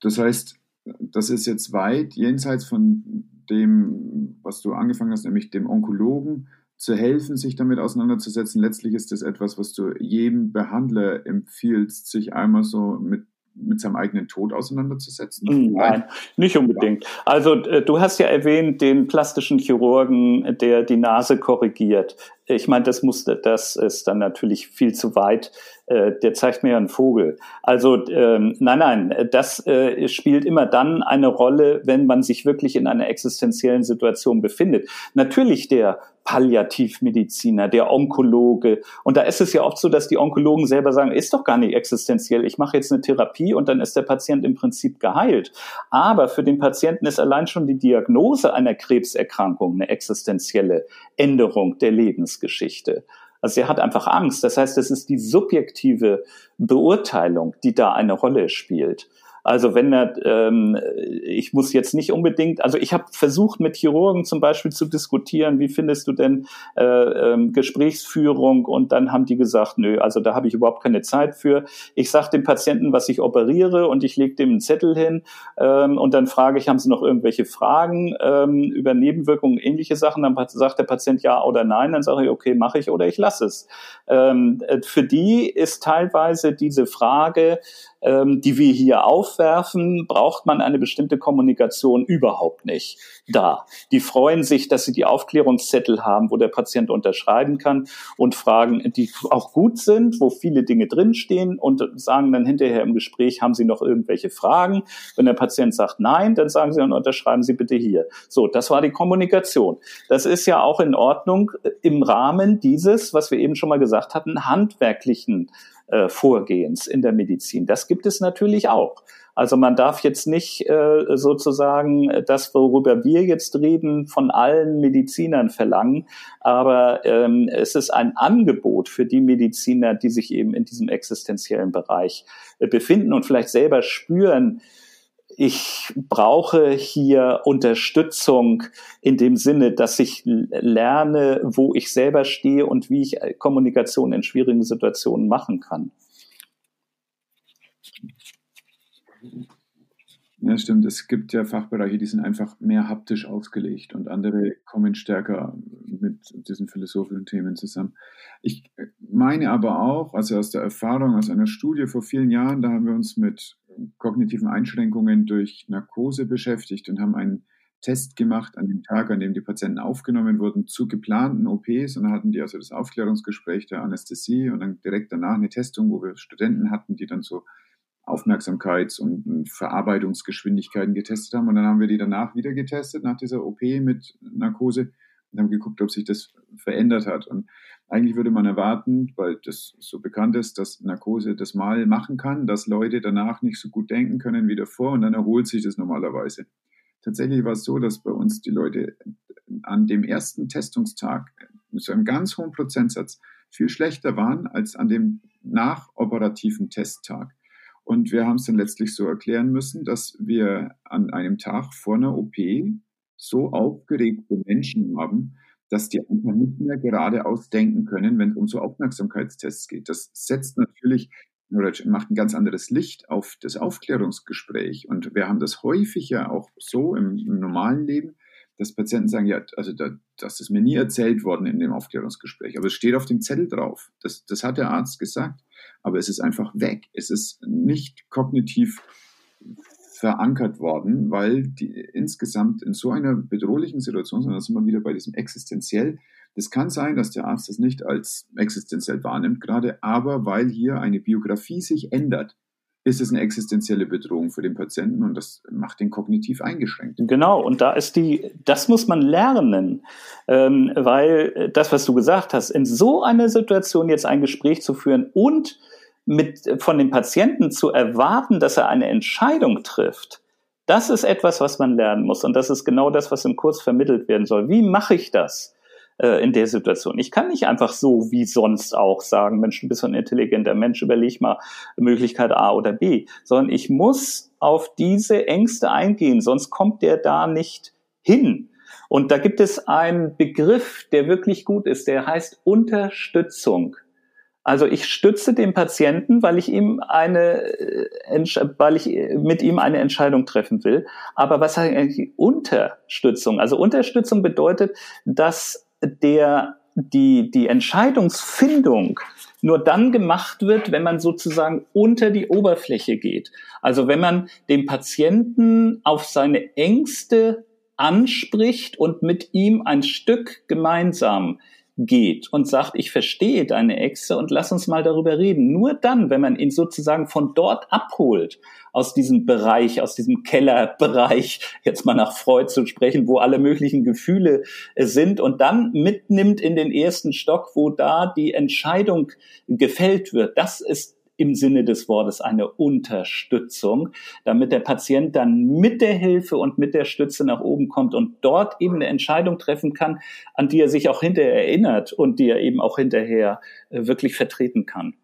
Das heißt, das ist jetzt weit jenseits von dem, was du angefangen hast, nämlich dem Onkologen zu helfen, sich damit auseinanderzusetzen. Letztlich ist das etwas, was du jedem Behandler empfiehlst, sich einmal so mit mit seinem eigenen Tod auseinanderzusetzen? Hm, nein, nicht unbedingt. Also äh, du hast ja erwähnt den plastischen Chirurgen, der die Nase korrigiert. Ich meine, das musste, das ist dann natürlich viel zu weit. Äh, der zeigt mir ja einen Vogel. Also ähm, nein, nein, das äh, spielt immer dann eine Rolle, wenn man sich wirklich in einer existenziellen Situation befindet. Natürlich der Palliativmediziner, der Onkologe. Und da ist es ja oft so, dass die Onkologen selber sagen, ist doch gar nicht existenziell. Ich mache jetzt eine Therapie und dann ist der Patient im Prinzip geheilt. Aber für den Patienten ist allein schon die Diagnose einer Krebserkrankung eine existenzielle Änderung der Lebensgeschichte. Also er hat einfach Angst. Das heißt, es ist die subjektive Beurteilung, die da eine Rolle spielt. Also wenn er, ähm, ich muss jetzt nicht unbedingt, also ich habe versucht mit Chirurgen zum Beispiel zu diskutieren, wie findest du denn äh, ähm, Gesprächsführung und dann haben die gesagt, nö, also da habe ich überhaupt keine Zeit für. Ich sage dem Patienten, was ich operiere und ich lege dem einen Zettel hin ähm, und dann frage ich, haben Sie noch irgendwelche Fragen ähm, über Nebenwirkungen, ähnliche Sachen? Dann sagt der Patient ja oder nein, dann sage ich, okay, mache ich oder ich lasse es. Ähm, äh, für die ist teilweise diese Frage, ähm, die wir hier aufwerfen, braucht man eine bestimmte Kommunikation überhaupt nicht da. Die freuen sich, dass sie die Aufklärungszettel haben, wo der Patient unterschreiben kann und Fragen, die auch gut sind, wo viele Dinge drinstehen und sagen dann hinterher im Gespräch, haben Sie noch irgendwelche Fragen? Wenn der Patient sagt nein, dann sagen Sie und unterschreiben Sie bitte hier. So, das war die Kommunikation. Das ist ja auch in Ordnung im Rahmen dieses, was wir eben schon mal gesagt hatten, handwerklichen äh, Vorgehens in der Medizin. Das gibt es natürlich auch. Also man darf jetzt nicht äh, sozusagen das, worüber wir jetzt reden, von allen Medizinern verlangen, aber ähm, es ist ein Angebot für die Mediziner, die sich eben in diesem existenziellen Bereich äh, befinden und vielleicht selber spüren, ich brauche hier Unterstützung in dem Sinne, dass ich lerne, wo ich selber stehe und wie ich Kommunikation in schwierigen Situationen machen kann. Ja, stimmt. Es gibt ja Fachbereiche, die sind einfach mehr haptisch ausgelegt und andere kommen stärker mit diesen philosophischen Themen zusammen. Ich meine aber auch, also aus der Erfahrung, aus einer Studie vor vielen Jahren, da haben wir uns mit kognitiven Einschränkungen durch Narkose beschäftigt und haben einen Test gemacht an dem Tag, an dem die Patienten aufgenommen wurden, zu geplanten OPs. Und dann hatten die also das Aufklärungsgespräch der Anästhesie und dann direkt danach eine Testung, wo wir Studenten hatten, die dann so Aufmerksamkeits- und Verarbeitungsgeschwindigkeiten getestet haben. Und dann haben wir die danach wieder getestet, nach dieser OP mit Narkose, und haben geguckt, ob sich das verändert hat. Und eigentlich würde man erwarten, weil das so bekannt ist, dass Narkose das mal machen kann, dass Leute danach nicht so gut denken können wie davor und dann erholt sich das normalerweise. Tatsächlich war es so, dass bei uns die Leute an dem ersten Testungstag mit so einem ganz hohen Prozentsatz viel schlechter waren als an dem nachoperativen Testtag. Und wir haben es dann letztlich so erklären müssen, dass wir an einem Tag vor einer OP so aufgeregte Menschen haben, dass die einfach nicht mehr geradeaus denken können, wenn es um so Aufmerksamkeitstests geht. Das setzt natürlich oder macht ein ganz anderes Licht auf das Aufklärungsgespräch. Und wir haben das häufig ja auch so im, im normalen Leben, dass Patienten sagen, ja, also da, das ist mir nie erzählt worden in dem Aufklärungsgespräch, aber es steht auf dem Zettel drauf. Das, das hat der Arzt gesagt aber es ist einfach weg. Es ist nicht kognitiv verankert worden, weil die insgesamt in so einer bedrohlichen Situation, sondern sind wir wieder bei diesem existenziell. Es kann sein, dass der Arzt das nicht als existenziell wahrnimmt, gerade aber weil hier eine Biografie sich ändert, ist es eine existenzielle Bedrohung für den Patienten und das macht den kognitiv eingeschränkt. Genau, und da ist die, das muss man lernen, ähm, weil das, was du gesagt hast, in so einer Situation jetzt ein Gespräch zu führen und mit, von dem Patienten zu erwarten, dass er eine Entscheidung trifft, das ist etwas, was man lernen muss. Und das ist genau das, was im Kurs vermittelt werden soll. Wie mache ich das? Äh, in der Situation. Ich kann nicht einfach so wie sonst auch sagen, Mensch, du bist ein intelligenter Mensch, überleg mal Möglichkeit A oder B, sondern ich muss auf diese Ängste eingehen, sonst kommt der da nicht hin. Und da gibt es einen Begriff, der wirklich gut ist, der heißt Unterstützung. Also ich stütze den Patienten, weil ich ihm eine, äh, weil ich mit ihm eine Entscheidung treffen will. Aber was heißt eigentlich Unterstützung? Also Unterstützung bedeutet, dass der, die, die Entscheidungsfindung nur dann gemacht wird, wenn man sozusagen unter die Oberfläche geht. Also wenn man den Patienten auf seine Ängste anspricht und mit ihm ein Stück gemeinsam geht und sagt, ich verstehe deine Ängste und lass uns mal darüber reden. Nur dann, wenn man ihn sozusagen von dort abholt, aus diesem Bereich, aus diesem Kellerbereich, jetzt mal nach Freud zu sprechen, wo alle möglichen Gefühle äh, sind und dann mitnimmt in den ersten Stock, wo da die Entscheidung gefällt wird. Das ist im Sinne des Wortes eine Unterstützung, damit der Patient dann mit der Hilfe und mit der Stütze nach oben kommt und dort eben eine Entscheidung treffen kann, an die er sich auch hinterher erinnert und die er eben auch hinterher äh, wirklich vertreten kann.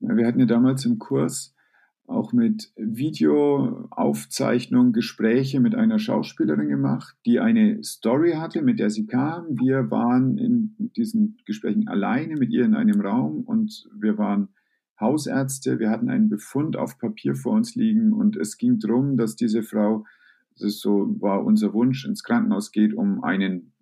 Ja, wir hatten ja damals im Kurs auch mit Videoaufzeichnung Gespräche mit einer Schauspielerin gemacht, die eine Story hatte, mit der sie kam. Wir waren in diesen Gesprächen alleine mit ihr in einem Raum und wir waren Hausärzte. Wir hatten einen Befund auf Papier vor uns liegen und es ging darum, dass diese Frau, das so war unser Wunsch, ins Krankenhaus geht, um einen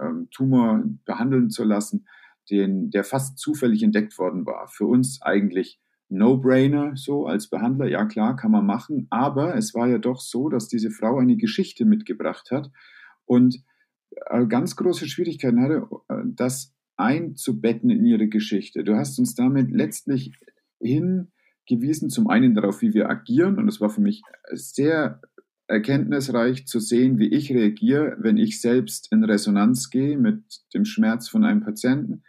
ähm, Tumor behandeln zu lassen, den, der fast zufällig entdeckt worden war. Für uns eigentlich No-Brainer so als Behandler, ja klar, kann man machen, aber es war ja doch so, dass diese Frau eine Geschichte mitgebracht hat und äh, ganz große Schwierigkeiten hatte, äh, das einzubetten in ihre Geschichte. Du hast uns damit letztlich hingewiesen, zum einen darauf, wie wir agieren, und es war für mich sehr erkenntnisreich zu sehen, wie ich reagiere, wenn ich selbst in Resonanz gehe mit dem Schmerz von einem Patienten.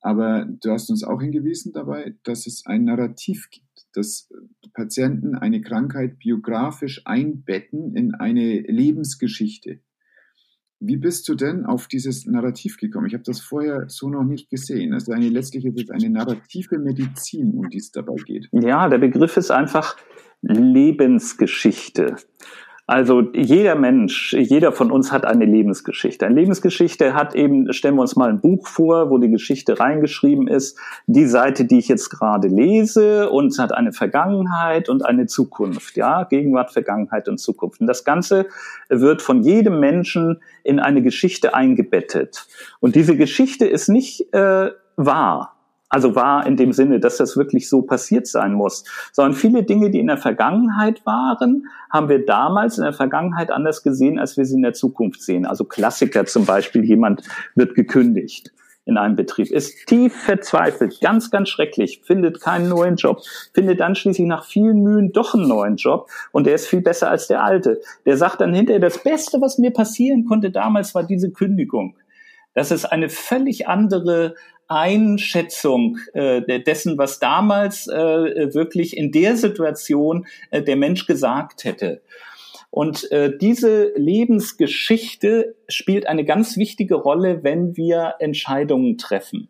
Aber du hast uns auch hingewiesen dabei, dass es ein Narrativ gibt, dass Patienten eine Krankheit biografisch einbetten in eine Lebensgeschichte. Wie bist du denn auf dieses Narrativ gekommen? Ich habe das vorher so noch nicht gesehen. Also eine letztlich ist es eine narrative Medizin, um die es dabei geht. Ja, der Begriff ist einfach Lebensgeschichte. Also jeder Mensch, jeder von uns hat eine Lebensgeschichte. Eine Lebensgeschichte hat eben, stellen wir uns mal ein Buch vor, wo die Geschichte reingeschrieben ist, die Seite, die ich jetzt gerade lese, und hat eine Vergangenheit und eine Zukunft, ja, Gegenwart, Vergangenheit und Zukunft. Und das Ganze wird von jedem Menschen in eine Geschichte eingebettet. Und diese Geschichte ist nicht äh, wahr. Also wahr in dem Sinne, dass das wirklich so passiert sein muss, sondern viele Dinge, die in der Vergangenheit waren, haben wir damals in der Vergangenheit anders gesehen, als wir sie in der Zukunft sehen. Also Klassiker zum Beispiel, jemand wird gekündigt in einem Betrieb, ist tief verzweifelt, ganz, ganz schrecklich, findet keinen neuen Job, findet dann schließlich nach vielen Mühen doch einen neuen Job und der ist viel besser als der alte. Der sagt dann hinterher, das Beste, was mir passieren konnte damals, war diese Kündigung. Das ist eine völlig andere Einschätzung äh, dessen, was damals äh, wirklich in der Situation äh, der Mensch gesagt hätte. Und äh, diese Lebensgeschichte spielt eine ganz wichtige Rolle, wenn wir Entscheidungen treffen.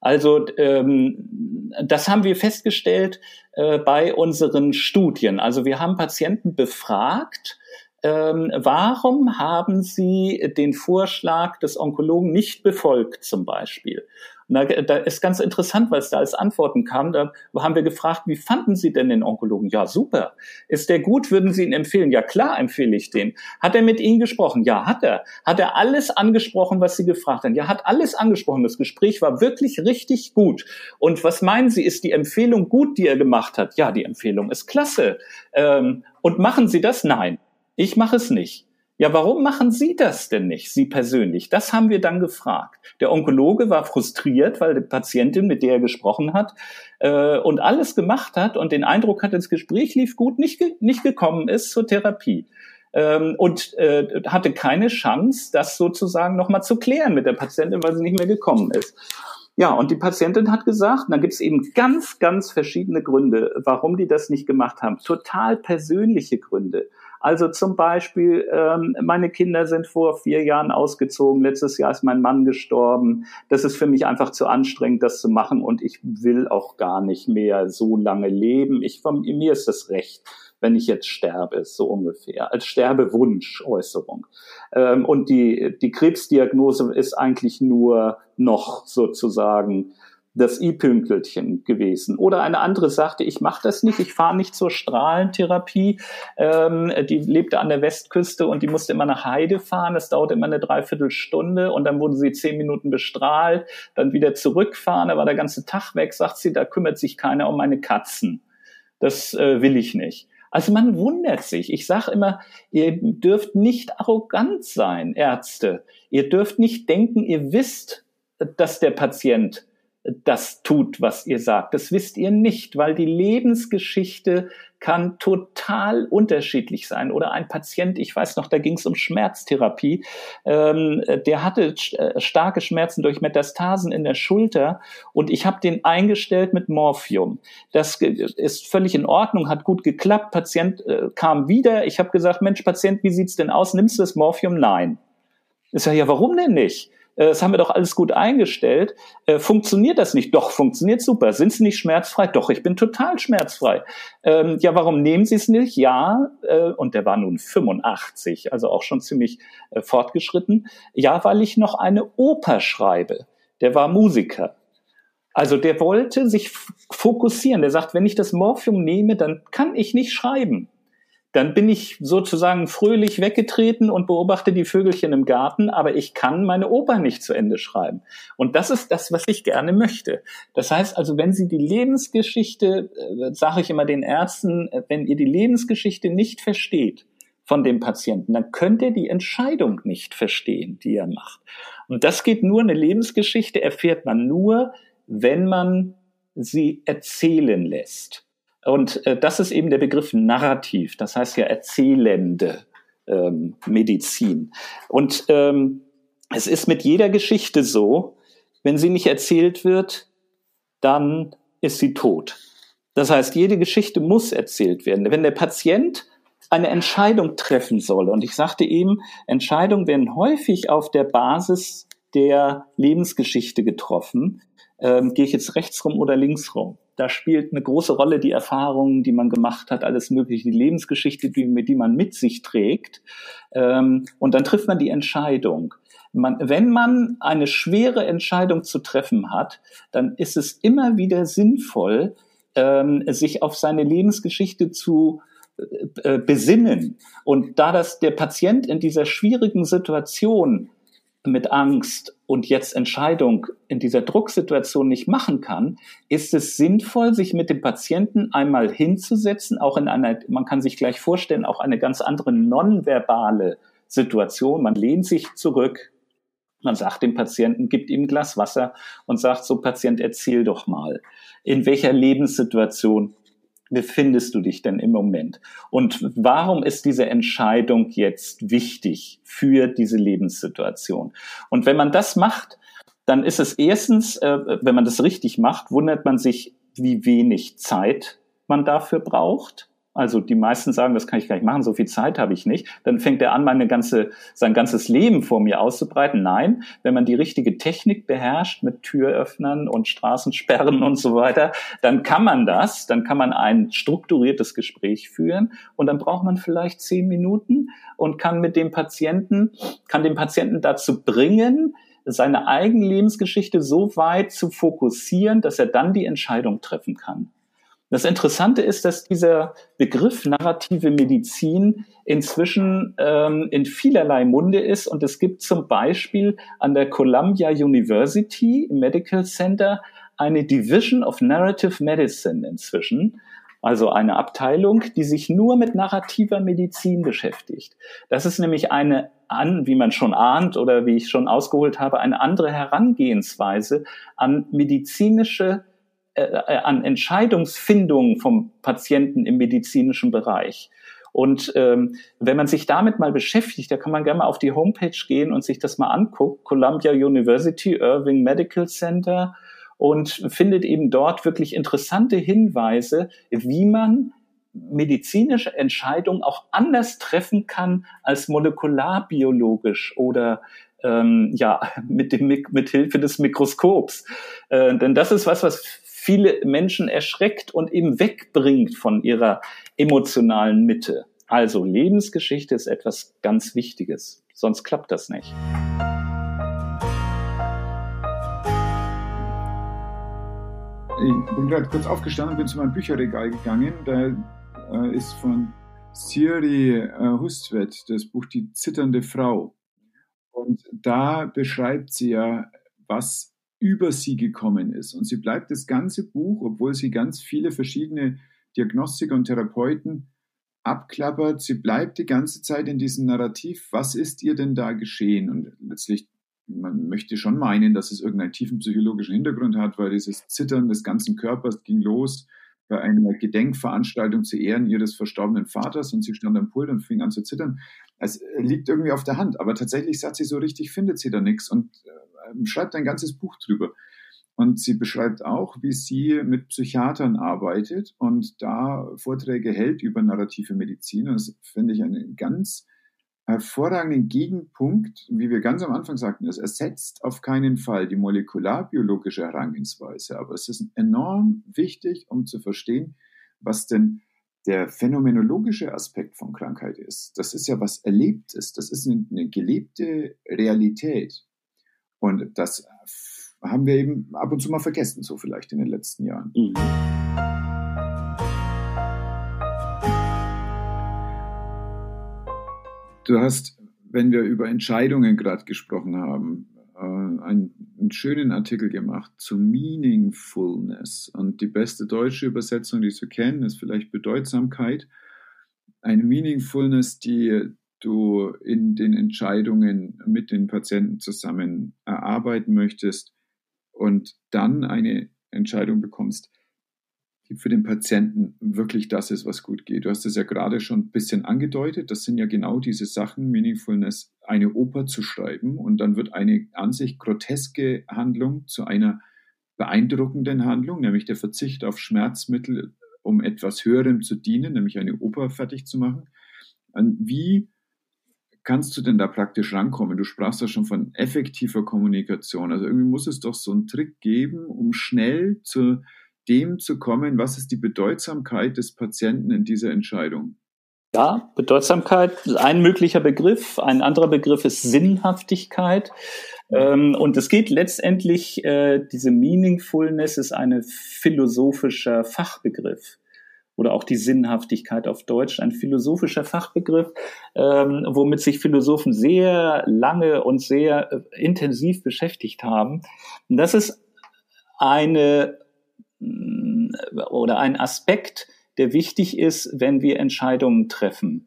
Also ähm, das haben wir festgestellt äh, bei unseren Studien. Also wir haben Patienten befragt, ähm, warum haben Sie den Vorschlag des Onkologen nicht befolgt zum Beispiel? Und da, da ist ganz interessant, es da als Antworten kam. Da haben wir gefragt, wie fanden Sie denn den Onkologen? Ja, super. Ist der gut? Würden Sie ihn empfehlen? Ja, klar empfehle ich den. Hat er mit Ihnen gesprochen? Ja, hat er. Hat er alles angesprochen, was Sie gefragt haben? Ja, hat alles angesprochen. Das Gespräch war wirklich richtig gut. Und was meinen Sie, ist die Empfehlung gut, die er gemacht hat? Ja, die Empfehlung ist klasse. Ähm, und machen Sie das? Nein. Ich mache es nicht. Ja, warum machen Sie das denn nicht, Sie persönlich? Das haben wir dann gefragt. Der Onkologe war frustriert, weil die Patientin, mit der er gesprochen hat, äh, und alles gemacht hat und den Eindruck hat, das Gespräch lief gut, nicht, ge nicht gekommen ist zur Therapie. Ähm, und äh, hatte keine Chance, das sozusagen nochmal zu klären mit der Patientin, weil sie nicht mehr gekommen ist. Ja, und die Patientin hat gesagt, da gibt es eben ganz, ganz verschiedene Gründe, warum die das nicht gemacht haben. Total persönliche Gründe. Also zum Beispiel, ähm, meine Kinder sind vor vier Jahren ausgezogen, letztes Jahr ist mein Mann gestorben. Das ist für mich einfach zu anstrengend, das zu machen und ich will auch gar nicht mehr so lange leben. Ich, von mir ist das recht wenn ich jetzt sterbe, so ungefähr, als Sterbewunschäußerung. Ähm, und die, die Krebsdiagnose ist eigentlich nur noch sozusagen das i-Pünkelchen gewesen. Oder eine andere sagte, ich mache das nicht, ich fahre nicht zur Strahlentherapie. Ähm, die lebte an der Westküste und die musste immer nach Heide fahren. Das dauerte immer eine Dreiviertelstunde und dann wurde sie zehn Minuten bestrahlt, dann wieder zurückfahren. Da war der ganze Tag weg, sagt sie, da kümmert sich keiner um meine Katzen. Das äh, will ich nicht. Also man wundert sich. Ich sage immer, ihr dürft nicht arrogant sein, Ärzte. Ihr dürft nicht denken, ihr wisst, dass der Patient das tut, was ihr sagt. Das wisst ihr nicht, weil die Lebensgeschichte kann total unterschiedlich sein. Oder ein Patient, ich weiß noch, da ging es um Schmerztherapie, ähm, der hatte äh, starke Schmerzen durch Metastasen in der Schulter und ich habe den eingestellt mit Morphium. Das ist völlig in Ordnung, hat gut geklappt. Patient äh, kam wieder. Ich habe gesagt, Mensch, Patient, wie sieht's denn aus? Nimmst du das Morphium? Nein. Ich sage, ja, warum denn nicht? Äh, das haben wir doch alles gut eingestellt. Äh, funktioniert das nicht? Doch, funktioniert super. Sind Sie nicht schmerzfrei? Doch, ich bin total schmerzfrei. Ähm, ja, warum nehmen Sie es nicht? Ja, äh, und der war nun 85, also auch schon ziemlich äh, fortgeschritten. Ja, weil ich noch eine Oper schreibe. Der war Musiker. Also der wollte sich fokussieren. Der sagt, wenn ich das Morphium nehme, dann kann ich nicht schreiben dann bin ich sozusagen fröhlich weggetreten und beobachte die Vögelchen im Garten, aber ich kann meine Oper nicht zu Ende schreiben. Und das ist das, was ich gerne möchte. Das heißt also, wenn Sie die Lebensgeschichte, äh, sage ich immer den Ärzten, äh, wenn ihr die Lebensgeschichte nicht versteht von dem Patienten, dann könnt ihr die Entscheidung nicht verstehen, die er macht. Und das geht nur, eine Lebensgeschichte erfährt man nur, wenn man sie erzählen lässt. Und äh, das ist eben der Begriff Narrativ, das heißt ja erzählende ähm, Medizin. Und ähm, es ist mit jeder Geschichte so, wenn sie nicht erzählt wird, dann ist sie tot. Das heißt, jede Geschichte muss erzählt werden. Wenn der Patient eine Entscheidung treffen soll, und ich sagte eben, Entscheidungen werden häufig auf der Basis der Lebensgeschichte getroffen, ähm, gehe ich jetzt rechts rum oder links rum da spielt eine große Rolle die Erfahrungen, die man gemacht hat, alles Mögliche, die Lebensgeschichte, die, die man mit sich trägt. Ähm, und dann trifft man die Entscheidung. Man, wenn man eine schwere Entscheidung zu treffen hat, dann ist es immer wieder sinnvoll, ähm, sich auf seine Lebensgeschichte zu äh, besinnen. Und da das der Patient in dieser schwierigen Situation mit Angst und jetzt Entscheidung in dieser Drucksituation nicht machen kann, ist es sinnvoll, sich mit dem Patienten einmal hinzusetzen, auch in einer, man kann sich gleich vorstellen, auch eine ganz andere nonverbale Situation. Man lehnt sich zurück, man sagt dem Patienten, gibt ihm ein Glas Wasser und sagt so, Patient, erzähl doch mal, in welcher Lebenssituation befindest du dich denn im Moment? Und warum ist diese Entscheidung jetzt wichtig für diese Lebenssituation? Und wenn man das macht, dann ist es erstens, äh, wenn man das richtig macht, wundert man sich, wie wenig Zeit man dafür braucht. Also die meisten sagen, das kann ich gar nicht machen, so viel Zeit habe ich nicht. Dann fängt er an, meine ganze, sein ganzes Leben vor mir auszubreiten. Nein, wenn man die richtige Technik beherrscht mit Türöffnern und Straßensperren und so weiter, dann kann man das, dann kann man ein strukturiertes Gespräch führen und dann braucht man vielleicht zehn Minuten und kann mit dem Patienten, kann den Patienten dazu bringen, seine eigene Lebensgeschichte so weit zu fokussieren, dass er dann die Entscheidung treffen kann. Das Interessante ist, dass dieser Begriff narrative Medizin inzwischen ähm, in vielerlei Munde ist und es gibt zum Beispiel an der Columbia University Medical Center eine Division of Narrative Medicine inzwischen, also eine Abteilung, die sich nur mit narrativer Medizin beschäftigt. Das ist nämlich eine an, wie man schon ahnt oder wie ich schon ausgeholt habe, eine andere Herangehensweise an medizinische an Entscheidungsfindung vom Patienten im medizinischen Bereich. Und ähm, wenn man sich damit mal beschäftigt, da kann man gerne mal auf die Homepage gehen und sich das mal angucken. Columbia University, Irving Medical Center und findet eben dort wirklich interessante Hinweise, wie man medizinische Entscheidungen auch anders treffen kann als molekularbiologisch oder ähm, ja mit dem mit Hilfe des Mikroskops. Äh, denn das ist was, was viele Menschen erschreckt und eben wegbringt von ihrer emotionalen Mitte. Also Lebensgeschichte ist etwas ganz Wichtiges, sonst klappt das nicht. Ich bin gerade kurz aufgestanden und bin zu meinem Bücherregal gegangen. Da äh, ist von Siri äh, Hustvedt das Buch Die zitternde Frau. Und da beschreibt sie ja, was über sie gekommen ist. Und sie bleibt das ganze Buch, obwohl sie ganz viele verschiedene Diagnostiker und Therapeuten abklappert, sie bleibt die ganze Zeit in diesem Narrativ, was ist ihr denn da geschehen? Und letztlich, man möchte schon meinen, dass es irgendeinen tiefen psychologischen Hintergrund hat, weil dieses Zittern des ganzen Körpers ging los bei einer Gedenkveranstaltung zu Ehren ihres verstorbenen Vaters und sie stand am Pult und fing an zu zittern. Es liegt irgendwie auf der Hand, aber tatsächlich sagt sie so richtig, findet sie da nichts und äh, schreibt ein ganzes Buch drüber. Und sie beschreibt auch, wie sie mit Psychiatern arbeitet und da Vorträge hält über narrative Medizin. Und das finde ich einen ganz hervorragenden Gegenpunkt, wie wir ganz am Anfang sagten, es ersetzt auf keinen Fall die molekularbiologische Herangehensweise, aber es ist enorm wichtig, um zu verstehen, was denn der phänomenologische Aspekt von Krankheit ist. Das ist ja was Erlebtes, das ist eine, eine gelebte Realität. Und das haben wir eben ab und zu mal vergessen, so vielleicht in den letzten Jahren. Mhm. Du hast, wenn wir über Entscheidungen gerade gesprochen haben, äh, einen, einen, schönen Artikel gemacht zu Meaningfulness. Und die beste deutsche Übersetzung, die ich so kenne, ist vielleicht Bedeutsamkeit. Eine Meaningfulness, die du in den Entscheidungen mit den Patienten zusammen erarbeiten möchtest und dann eine Entscheidung bekommst, die für den Patienten wirklich das ist, was gut geht. Du hast es ja gerade schon ein bisschen angedeutet. Das sind ja genau diese Sachen, Meaningfulness, eine Oper zu schreiben und dann wird eine an sich groteske Handlung zu einer beeindruckenden Handlung, nämlich der Verzicht auf Schmerzmittel, um etwas Höherem zu dienen, nämlich eine Oper fertig zu machen. Und wie kannst du denn da praktisch rankommen? Du sprachst ja schon von effektiver Kommunikation. Also irgendwie muss es doch so einen Trick geben, um schnell zu dem zu kommen, was ist die Bedeutsamkeit des Patienten in dieser Entscheidung? Ja, Bedeutsamkeit ist ein möglicher Begriff. Ein anderer Begriff ist Sinnhaftigkeit. Ähm, und es geht letztendlich, äh, diese Meaningfulness ist ein philosophischer Fachbegriff oder auch die Sinnhaftigkeit auf Deutsch, ein philosophischer Fachbegriff, ähm, womit sich Philosophen sehr lange und sehr äh, intensiv beschäftigt haben. Und das ist eine oder ein Aspekt, der wichtig ist, wenn wir Entscheidungen treffen.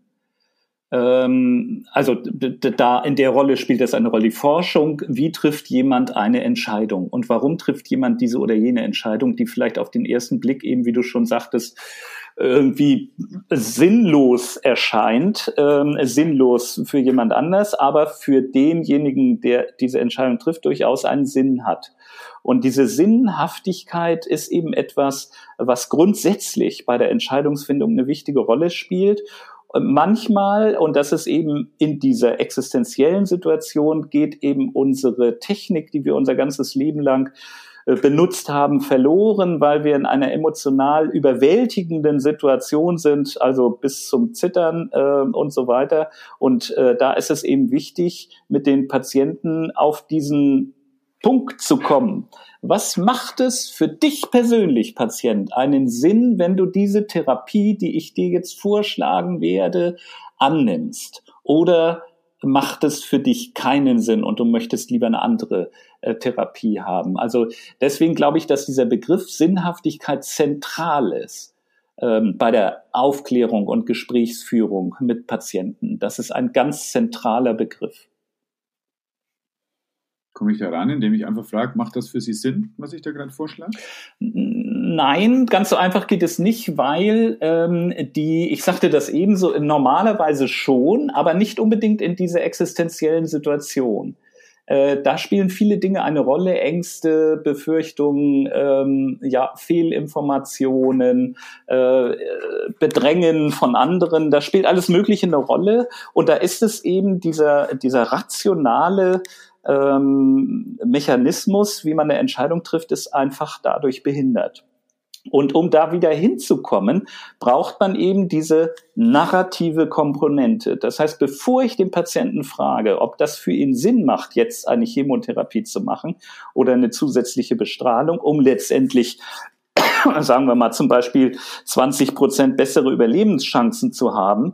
Ähm, also da in der Rolle spielt das eine Rolle die Forschung. Wie trifft jemand eine Entscheidung und warum trifft jemand diese oder jene Entscheidung, die vielleicht auf den ersten Blick eben, wie du schon sagtest, irgendwie sinnlos erscheint, ähm, sinnlos für jemand anders, aber für denjenigen, der diese Entscheidung trifft, durchaus einen Sinn hat. Und diese Sinnhaftigkeit ist eben etwas, was grundsätzlich bei der Entscheidungsfindung eine wichtige Rolle spielt. Manchmal, und das ist eben in dieser existenziellen Situation, geht eben unsere Technik, die wir unser ganzes Leben lang äh, benutzt haben, verloren, weil wir in einer emotional überwältigenden Situation sind, also bis zum Zittern äh, und so weiter. Und äh, da ist es eben wichtig, mit den Patienten auf diesen Punkt zu kommen. Was macht es für dich persönlich, Patient, einen Sinn, wenn du diese Therapie, die ich dir jetzt vorschlagen werde, annimmst? Oder macht es für dich keinen Sinn und du möchtest lieber eine andere äh, Therapie haben? Also deswegen glaube ich, dass dieser Begriff Sinnhaftigkeit zentral ist ähm, bei der Aufklärung und Gesprächsführung mit Patienten. Das ist ein ganz zentraler Begriff komme ich da ran, indem ich einfach frage, macht das für Sie Sinn, was ich da gerade vorschlage? Nein, ganz so einfach geht es nicht, weil ähm, die, ich sagte das ebenso, normalerweise schon, aber nicht unbedingt in dieser existenziellen Situation. Äh, da spielen viele Dinge eine Rolle, Ängste, Befürchtungen, ähm, ja, Fehlinformationen, äh, Bedrängen von anderen, da spielt alles Mögliche eine Rolle. Und da ist es eben dieser, dieser rationale ähm, Mechanismus, wie man eine Entscheidung trifft, ist einfach dadurch behindert. Und um da wieder hinzukommen, braucht man eben diese narrative Komponente. Das heißt, bevor ich den Patienten frage, ob das für ihn Sinn macht, jetzt eine Chemotherapie zu machen oder eine zusätzliche Bestrahlung, um letztendlich sagen wir mal zum Beispiel 20 Prozent bessere Überlebenschancen zu haben,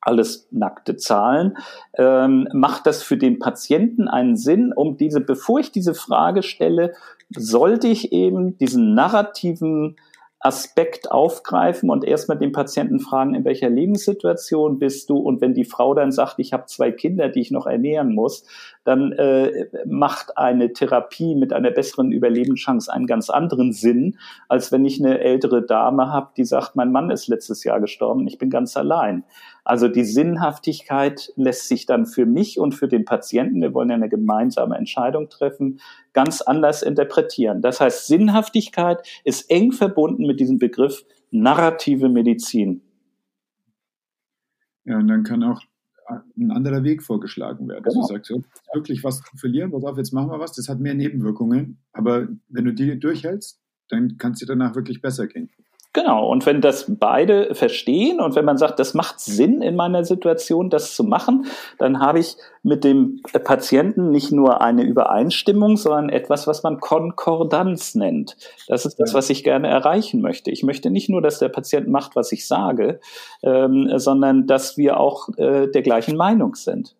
alles nackte Zahlen, ähm, macht das für den Patienten einen Sinn, um diese, bevor ich diese Frage stelle, sollte ich eben diesen narrativen Aspekt aufgreifen und erstmal den Patienten fragen, in welcher Lebenssituation bist du? Und wenn die Frau dann sagt, ich habe zwei Kinder, die ich noch ernähren muss, dann äh, macht eine Therapie mit einer besseren Überlebenschance einen ganz anderen Sinn, als wenn ich eine ältere Dame habe, die sagt, mein Mann ist letztes Jahr gestorben, ich bin ganz allein. Also die Sinnhaftigkeit lässt sich dann für mich und für den Patienten, wir wollen ja eine gemeinsame Entscheidung treffen, ganz anders interpretieren. Das heißt, Sinnhaftigkeit ist eng verbunden mit diesem Begriff narrative Medizin. Ja, und dann kann auch ein anderer Weg vorgeschlagen werden. Genau. Also du sagst, oh, wirklich was zu verlieren, pass auf, jetzt machen wir was, das hat mehr Nebenwirkungen, aber wenn du die durchhältst, dann kann es dir danach wirklich besser gehen. Genau, und wenn das beide verstehen und wenn man sagt, das macht Sinn in meiner Situation, das zu machen, dann habe ich mit dem Patienten nicht nur eine Übereinstimmung, sondern etwas, was man Konkordanz nennt. Das ist das, was ich gerne erreichen möchte. Ich möchte nicht nur, dass der Patient macht, was ich sage, ähm, sondern dass wir auch äh, der gleichen Meinung sind.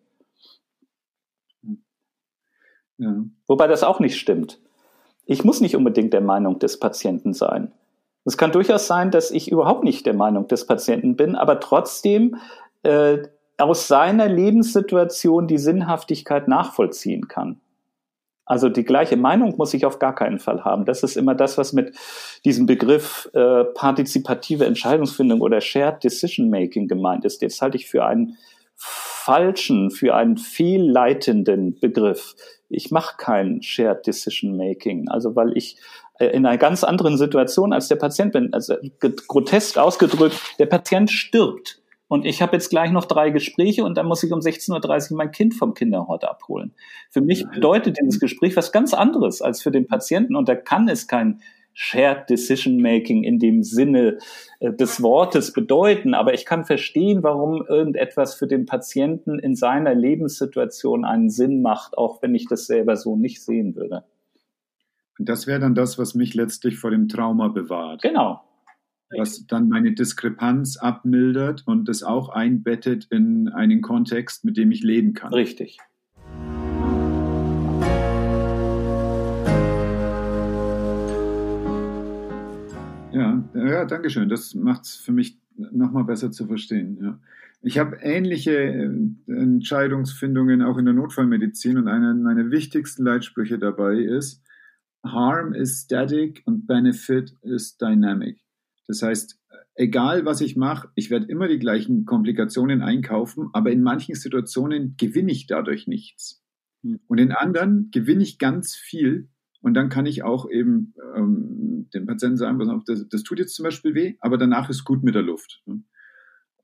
Ja. Wobei das auch nicht stimmt. Ich muss nicht unbedingt der Meinung des Patienten sein. Es kann durchaus sein, dass ich überhaupt nicht der Meinung des Patienten bin, aber trotzdem äh, aus seiner Lebenssituation die Sinnhaftigkeit nachvollziehen kann. Also die gleiche Meinung muss ich auf gar keinen Fall haben. Das ist immer das, was mit diesem Begriff äh, partizipative Entscheidungsfindung oder Shared Decision Making gemeint ist. Jetzt halte ich für einen falschen, für einen fehlleitenden Begriff. Ich mache kein Shared Decision Making, also weil ich in einer ganz anderen Situation als der Patient bin. Also grotesk ausgedrückt, der Patient stirbt. Und ich habe jetzt gleich noch drei Gespräche und dann muss ich um 16.30 Uhr mein Kind vom Kinderhort abholen. Für mich bedeutet dieses Gespräch was ganz anderes als für den Patienten und da kann es kein Shared Decision Making in dem Sinne äh, des Wortes bedeuten. Aber ich kann verstehen, warum irgendetwas für den Patienten in seiner Lebenssituation einen Sinn macht, auch wenn ich das selber so nicht sehen würde. Und das wäre dann das, was mich letztlich vor dem Trauma bewahrt. Genau. Was dann meine Diskrepanz abmildert und das auch einbettet in einen Kontext, mit dem ich leben kann. Richtig. Ja, ja, danke schön. Das macht es für mich nochmal besser zu verstehen. Ja. Ich habe ähnliche äh, Entscheidungsfindungen auch in der Notfallmedizin und einer meiner wichtigsten Leitsprüche dabei ist, Harm ist static und Benefit ist dynamic. Das heißt, egal was ich mache, ich werde immer die gleichen Komplikationen einkaufen, aber in manchen Situationen gewinne ich dadurch nichts. Hm. Und in anderen gewinne ich ganz viel und dann kann ich auch eben ähm, dem Patienten sagen, pass auf, das, das tut jetzt zum Beispiel weh, aber danach ist gut mit der Luft.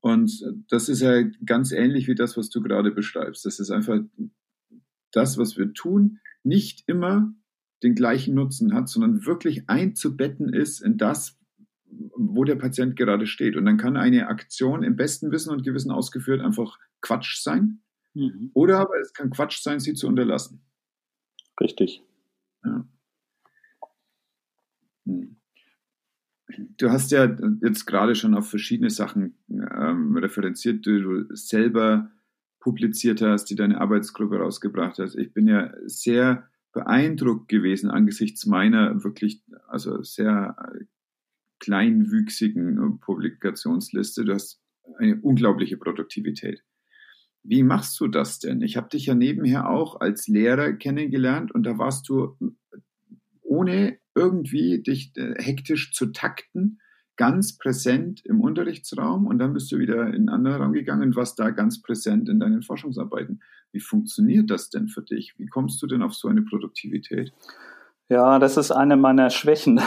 Und das ist ja ganz ähnlich wie das, was du gerade beschreibst. Das ist einfach das, was wir tun, nicht immer den gleichen Nutzen hat, sondern wirklich einzubetten ist in das, wo der Patient gerade steht. Und dann kann eine Aktion im besten Wissen und Gewissen ausgeführt einfach Quatsch sein. Mhm. Oder aber es kann Quatsch sein, sie zu unterlassen. Richtig. Ja. Du hast ja jetzt gerade schon auf verschiedene Sachen ähm, referenziert, die du selber publiziert hast, die deine Arbeitsgruppe rausgebracht hast. Ich bin ja sehr beeindruckt gewesen angesichts meiner wirklich, also sehr äh, kleinwüchsigen äh, Publikationsliste. Du hast eine unglaubliche Produktivität. Wie machst du das denn? Ich habe dich ja nebenher auch als Lehrer kennengelernt und da warst du ohne irgendwie dich äh, hektisch zu takten, ganz präsent im Unterrichtsraum und dann bist du wieder in einen anderen Raum gegangen und warst da ganz präsent in deinen Forschungsarbeiten. Wie funktioniert das denn für dich? Wie kommst du denn auf so eine Produktivität? Ja, das ist eine meiner Schwächen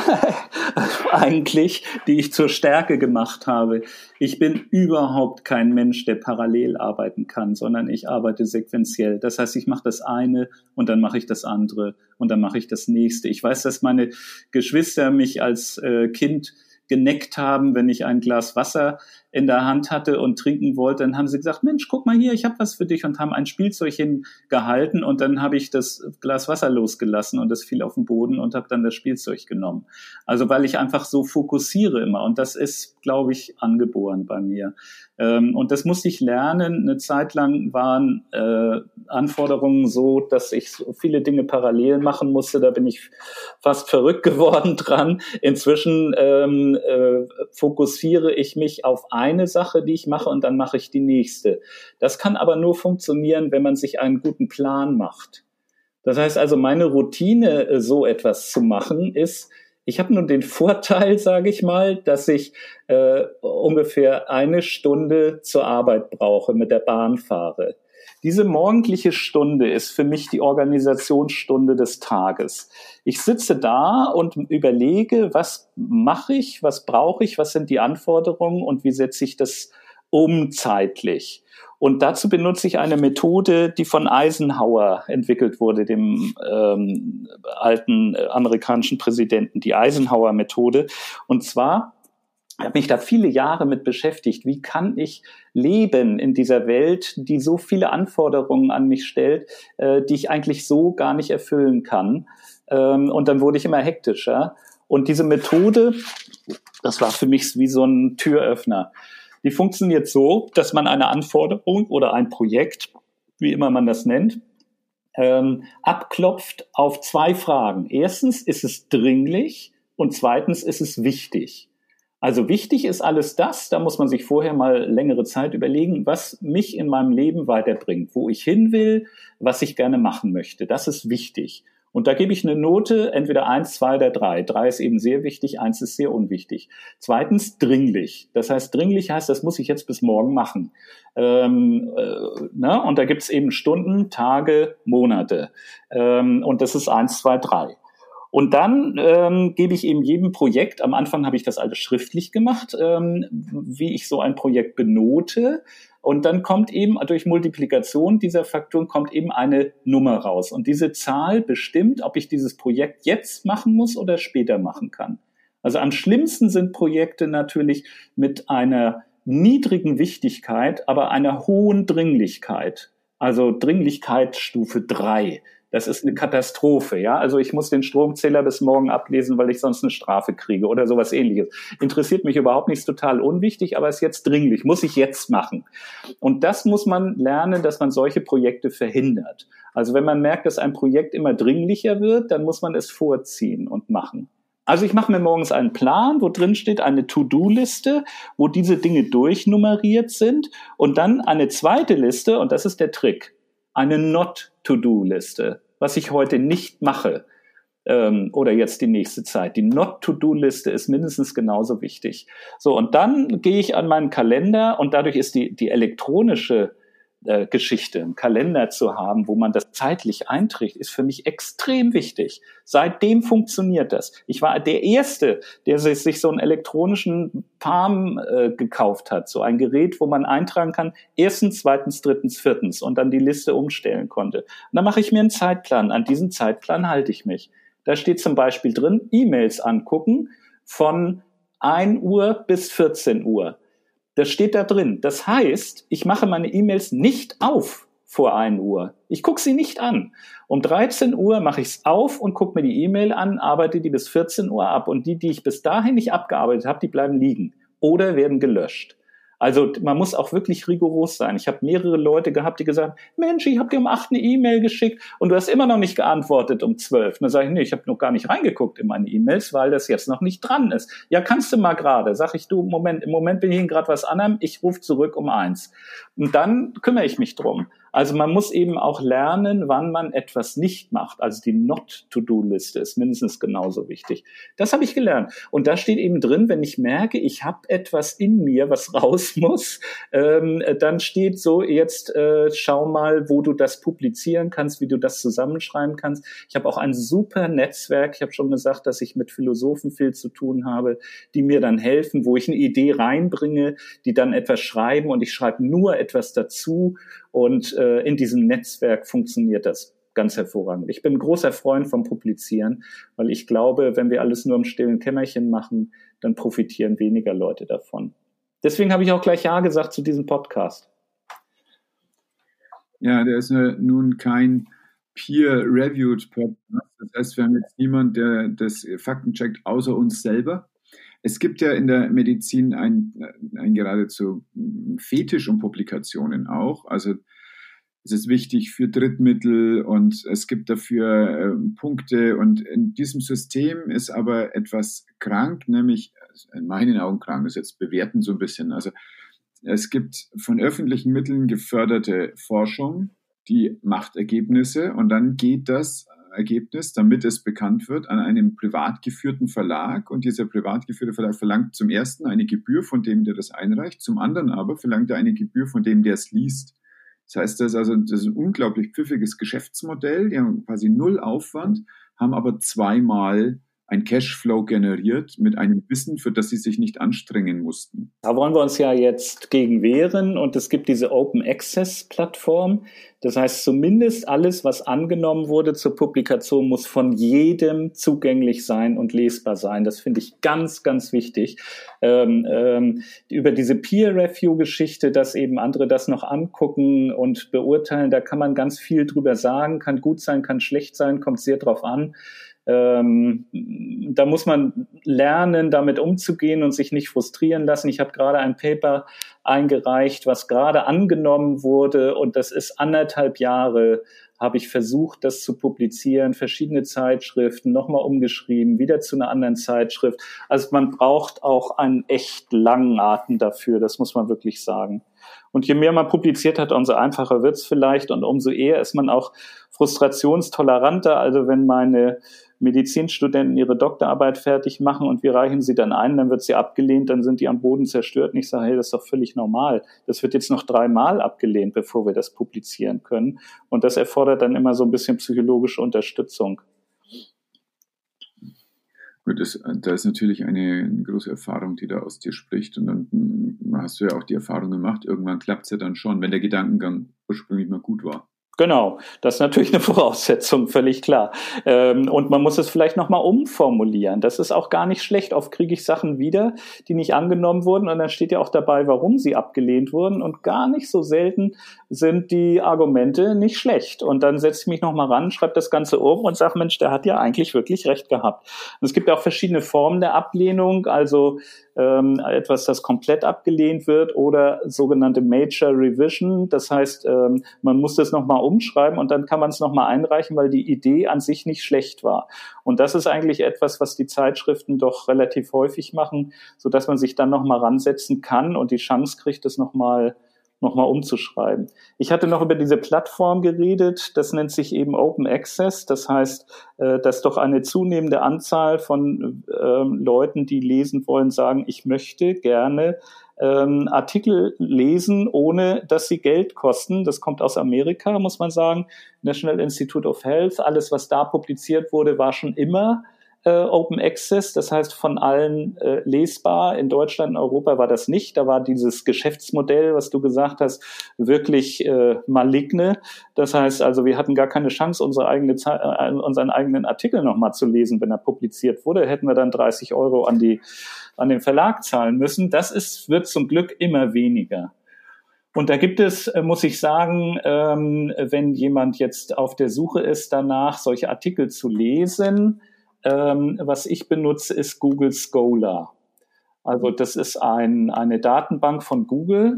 eigentlich, die ich zur Stärke gemacht habe. Ich bin überhaupt kein Mensch, der parallel arbeiten kann, sondern ich arbeite sequenziell. Das heißt, ich mache das eine und dann mache ich das andere und dann mache ich das nächste. Ich weiß, dass meine Geschwister mich als äh, Kind geneckt haben, wenn ich ein Glas Wasser in der Hand hatte und trinken wollte, dann haben sie gesagt, Mensch, guck mal hier, ich habe was für dich und haben ein Spielzeug hingehalten und dann habe ich das Glas Wasser losgelassen und es fiel auf den Boden und habe dann das Spielzeug genommen. Also weil ich einfach so fokussiere immer und das ist, glaube ich, angeboren bei mir. Ähm, und das musste ich lernen. Eine Zeit lang waren äh, Anforderungen so, dass ich so viele Dinge parallel machen musste. Da bin ich fast verrückt geworden dran. Inzwischen ähm, äh, fokussiere ich mich auf eine Sache, die ich mache und dann mache ich die nächste. Das kann aber nur funktionieren, wenn man sich einen guten Plan macht. Das heißt also, meine Routine, äh, so etwas zu machen, ist, ich habe nun den Vorteil, sage ich mal, dass ich äh, ungefähr eine Stunde zur Arbeit brauche, mit der Bahn fahre. Diese morgendliche Stunde ist für mich die Organisationsstunde des Tages. Ich sitze da und überlege, was mache ich, was brauche ich, was sind die Anforderungen und wie setze ich das um zeitlich. Und dazu benutze ich eine Methode, die von Eisenhower entwickelt wurde, dem ähm, alten äh, amerikanischen Präsidenten, die Eisenhower-Methode. Und zwar ich habe mich da viele Jahre mit beschäftigt. Wie kann ich leben in dieser Welt, die so viele Anforderungen an mich stellt, äh, die ich eigentlich so gar nicht erfüllen kann? Ähm, und dann wurde ich immer hektischer. Und diese Methode, das war für mich wie so ein Türöffner. Die funktioniert so, dass man eine Anforderung oder ein Projekt, wie immer man das nennt, ähm, abklopft auf zwei Fragen. Erstens, ist es dringlich? Und zweitens, ist es wichtig? Also wichtig ist alles das, da muss man sich vorher mal längere Zeit überlegen, was mich in meinem Leben weiterbringt, wo ich hin will, was ich gerne machen möchte. Das ist wichtig. Und da gebe ich eine Note, entweder eins, zwei oder drei. Drei ist eben sehr wichtig, eins ist sehr unwichtig. Zweitens dringlich. Das heißt, dringlich heißt, das muss ich jetzt bis morgen machen. Ähm, äh, ne? Und da gibt es eben Stunden, Tage, Monate. Ähm, und das ist eins, zwei, drei. Und dann ähm, gebe ich eben jedem Projekt, am Anfang habe ich das alles schriftlich gemacht, ähm, wie ich so ein Projekt benote. Und dann kommt eben durch Multiplikation dieser Faktoren kommt eben eine Nummer raus. Und diese Zahl bestimmt, ob ich dieses Projekt jetzt machen muss oder später machen kann. Also am schlimmsten sind Projekte natürlich mit einer niedrigen Wichtigkeit, aber einer hohen Dringlichkeit. Also Dringlichkeit Stufe drei. Das ist eine Katastrophe, ja. Also ich muss den Stromzähler bis morgen ablesen, weil ich sonst eine Strafe kriege oder sowas ähnliches. Interessiert mich überhaupt nicht, ist total unwichtig, aber ist jetzt dringlich, muss ich jetzt machen. Und das muss man lernen, dass man solche Projekte verhindert. Also wenn man merkt, dass ein Projekt immer dringlicher wird, dann muss man es vorziehen und machen. Also ich mache mir morgens einen Plan, wo drin steht eine To-Do-Liste, wo diese Dinge durchnummeriert sind und dann eine zweite Liste, und das ist der Trick eine Not-to-Do-Liste, was ich heute nicht mache ähm, oder jetzt die nächste Zeit. Die Not-to-Do-Liste ist mindestens genauso wichtig. So, und dann gehe ich an meinen Kalender und dadurch ist die, die elektronische äh, Geschichte, einen Kalender zu haben, wo man das zeitlich einträgt, ist für mich extrem wichtig. Seitdem funktioniert das. Ich war der Erste, der sich, so einen elektronischen Palm äh, gekauft hat, so ein Gerät, wo man eintragen kann, erstens, zweitens, drittens, viertens und dann die Liste umstellen konnte. Und dann mache ich mir einen Zeitplan. An diesen Zeitplan halte ich mich. Da steht zum Beispiel drin, E-Mails angucken von 1 Uhr bis 14 Uhr. Das steht da drin. Das heißt, ich mache meine E-Mails nicht auf vor 1 Uhr. Ich gucke sie nicht an. Um 13 Uhr mache ich es auf und gucke mir die E-Mail an, arbeite die bis 14 Uhr ab. Und die, die ich bis dahin nicht abgearbeitet habe, die bleiben liegen oder werden gelöscht. Also man muss auch wirklich rigoros sein. Ich habe mehrere Leute gehabt, die gesagt haben, Mensch, ich habe dir um acht eine E-Mail geschickt und du hast immer noch nicht geantwortet um zwölf. dann sage ich, nee, ich habe noch gar nicht reingeguckt in meine E-Mails, weil das jetzt noch nicht dran ist. Ja, kannst du mal gerade. Sag ich, du, Moment, im Moment bin ich gerade was anderem, ich rufe zurück um eins. Und dann kümmere ich mich drum. Also man muss eben auch lernen, wann man etwas nicht macht. Also die Not-to-Do-Liste ist mindestens genauso wichtig. Das habe ich gelernt. Und da steht eben drin, wenn ich merke, ich habe etwas in mir, was raus muss, ähm, dann steht so, jetzt äh, schau mal, wo du das publizieren kannst, wie du das zusammenschreiben kannst. Ich habe auch ein super Netzwerk. Ich habe schon gesagt, dass ich mit Philosophen viel zu tun habe, die mir dann helfen, wo ich eine Idee reinbringe, die dann etwas schreiben und ich schreibe nur etwas dazu und äh, in diesem Netzwerk funktioniert das ganz hervorragend. Ich bin großer Freund vom Publizieren, weil ich glaube, wenn wir alles nur im stillen Kämmerchen machen, dann profitieren weniger Leute davon. Deswegen habe ich auch gleich Ja gesagt zu diesem Podcast. Ja, der ist nun kein peer-reviewed Podcast. Das heißt, wir haben jetzt niemand, der das Fakten checkt, außer uns selber. Es gibt ja in der Medizin ein, ein geradezu Fetisch um Publikationen auch. Also es ist wichtig für Drittmittel und es gibt dafür äh, Punkte. Und in diesem System ist aber etwas krank, nämlich in meinen Augen krank, das jetzt bewerten so ein bisschen. Also es gibt von öffentlichen Mitteln geförderte Forschung, die macht Ergebnisse und dann geht das Ergebnis, damit es bekannt wird, an einem privat geführten Verlag. Und dieser privat geführte Verlag verlangt zum ersten eine Gebühr von dem, der das einreicht, zum anderen aber verlangt er eine Gebühr von dem, der es liest. Das heißt, das ist also das ist ein unglaublich pfiffiges Geschäftsmodell. Die haben quasi null Aufwand, haben aber zweimal ein Cashflow generiert mit einem Wissen, für das sie sich nicht anstrengen mussten. Da wollen wir uns ja jetzt gegen wehren und es gibt diese Open Access Plattform. Das heißt, zumindest alles, was angenommen wurde zur Publikation, muss von jedem zugänglich sein und lesbar sein. Das finde ich ganz, ganz wichtig. Ähm, ähm, über diese Peer-Review-Geschichte, dass eben andere das noch angucken und beurteilen, da kann man ganz viel drüber sagen, kann gut sein, kann schlecht sein, kommt sehr drauf an. Ähm, da muss man lernen, damit umzugehen und sich nicht frustrieren lassen. Ich habe gerade ein Paper eingereicht, was gerade angenommen wurde und das ist anderthalb Jahre habe ich versucht, das zu publizieren, verschiedene Zeitschriften, nochmal umgeschrieben, wieder zu einer anderen Zeitschrift. Also man braucht auch einen echt langen Atem dafür, das muss man wirklich sagen. Und je mehr man publiziert hat, umso einfacher wird's vielleicht und umso eher ist man auch frustrationstoleranter. Also wenn meine Medizinstudenten ihre Doktorarbeit fertig machen und wir reichen sie dann ein, dann wird sie abgelehnt, dann sind die am Boden zerstört und ich sage, hey, das ist doch völlig normal. Das wird jetzt noch dreimal abgelehnt, bevor wir das publizieren können. Und das erfordert dann immer so ein bisschen psychologische Unterstützung. Gut, das, da ist natürlich eine, große Erfahrung, die da aus dir spricht. Und dann hast du ja auch die Erfahrung gemacht, irgendwann klappt es ja dann schon, wenn der Gedankengang ursprünglich mal gut war. Genau, das ist natürlich eine Voraussetzung, völlig klar. Ähm, und man muss es vielleicht nochmal umformulieren. Das ist auch gar nicht schlecht. Oft kriege ich Sachen wieder, die nicht angenommen wurden und dann steht ja auch dabei, warum sie abgelehnt wurden. Und gar nicht so selten sind die Argumente nicht schlecht. Und dann setze ich mich nochmal ran, schreibe das Ganze um und sage, Mensch, der hat ja eigentlich wirklich recht gehabt. Und es gibt auch verschiedene Formen der Ablehnung. Also ähm, etwas, das komplett abgelehnt wird oder sogenannte Major Revision. Das heißt, ähm, man muss das nochmal umschreiben und dann kann man es nochmal einreichen, weil die Idee an sich nicht schlecht war. Und das ist eigentlich etwas, was die Zeitschriften doch relativ häufig machen, so dass man sich dann nochmal ransetzen kann und die Chance kriegt, das nochmal nochmal umzuschreiben. Ich hatte noch über diese Plattform geredet, das nennt sich eben Open Access, das heißt, äh, dass doch eine zunehmende Anzahl von ähm, Leuten, die lesen wollen, sagen, ich möchte gerne ähm, Artikel lesen, ohne dass sie Geld kosten. Das kommt aus Amerika, muss man sagen. National Institute of Health, alles, was da publiziert wurde, war schon immer äh, Open Access, das heißt von allen äh, lesbar. In Deutschland, in Europa war das nicht. Da war dieses Geschäftsmodell, was du gesagt hast, wirklich äh, maligne. Das heißt also, wir hatten gar keine Chance, unsere eigene, äh, unseren eigenen Artikel nochmal zu lesen, wenn er publiziert wurde. Hätten wir dann 30 Euro an, die, an den Verlag zahlen müssen. Das ist, wird zum Glück immer weniger. Und da gibt es, äh, muss ich sagen, ähm, wenn jemand jetzt auf der Suche ist, danach solche Artikel zu lesen, ähm, was ich benutze, ist Google Scholar. Also das ist ein, eine Datenbank von Google.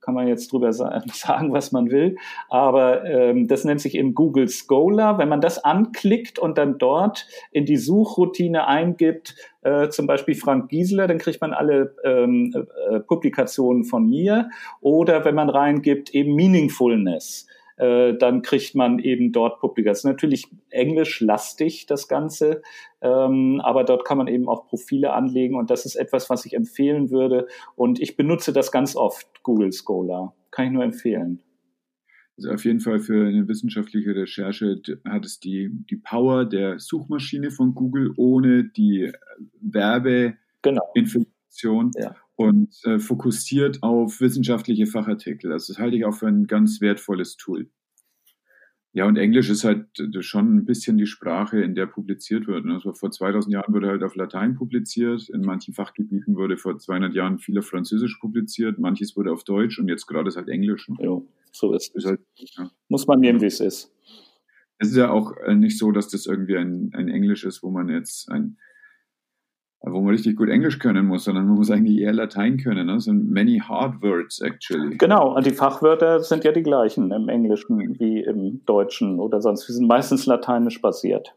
Kann man jetzt drüber sagen, was man will. Aber ähm, das nennt sich eben Google Scholar. Wenn man das anklickt und dann dort in die Suchroutine eingibt, äh, zum Beispiel Frank Giesler, dann kriegt man alle ähm, äh, Publikationen von mir. Oder wenn man reingibt, eben Meaningfulness äh, dann kriegt man eben dort Publikation. Natürlich englischlastig das Ganze, ähm, aber dort kann man eben auch Profile anlegen und das ist etwas, was ich empfehlen würde. Und ich benutze das ganz oft, Google Scholar. Kann ich nur empfehlen. Also auf jeden Fall für eine wissenschaftliche Recherche hat es die, die Power der Suchmaschine von Google ohne die Werbeinformation genau. ja. Und äh, fokussiert auf wissenschaftliche Fachartikel. Also das halte ich auch für ein ganz wertvolles Tool. Ja, und Englisch ist halt schon ein bisschen die Sprache, in der publiziert wird. Also vor 2000 Jahren wurde halt auf Latein publiziert, in manchen Fachgebieten wurde vor 200 Jahren viel auf Französisch publiziert, manches wurde auf Deutsch und jetzt gerade ist halt Englisch. Ja, so ist es. Halt, ja. Muss man nehmen, wie es ist. Es ist ja auch äh, nicht so, dass das irgendwie ein, ein Englisch ist, wo man jetzt ein wo man richtig gut Englisch können muss, sondern man muss eigentlich eher Latein können. Ne? Das sind many hard words actually. Genau, und die Fachwörter sind ja die gleichen im Englischen wie im Deutschen oder sonst. Wir sind meistens lateinisch basiert.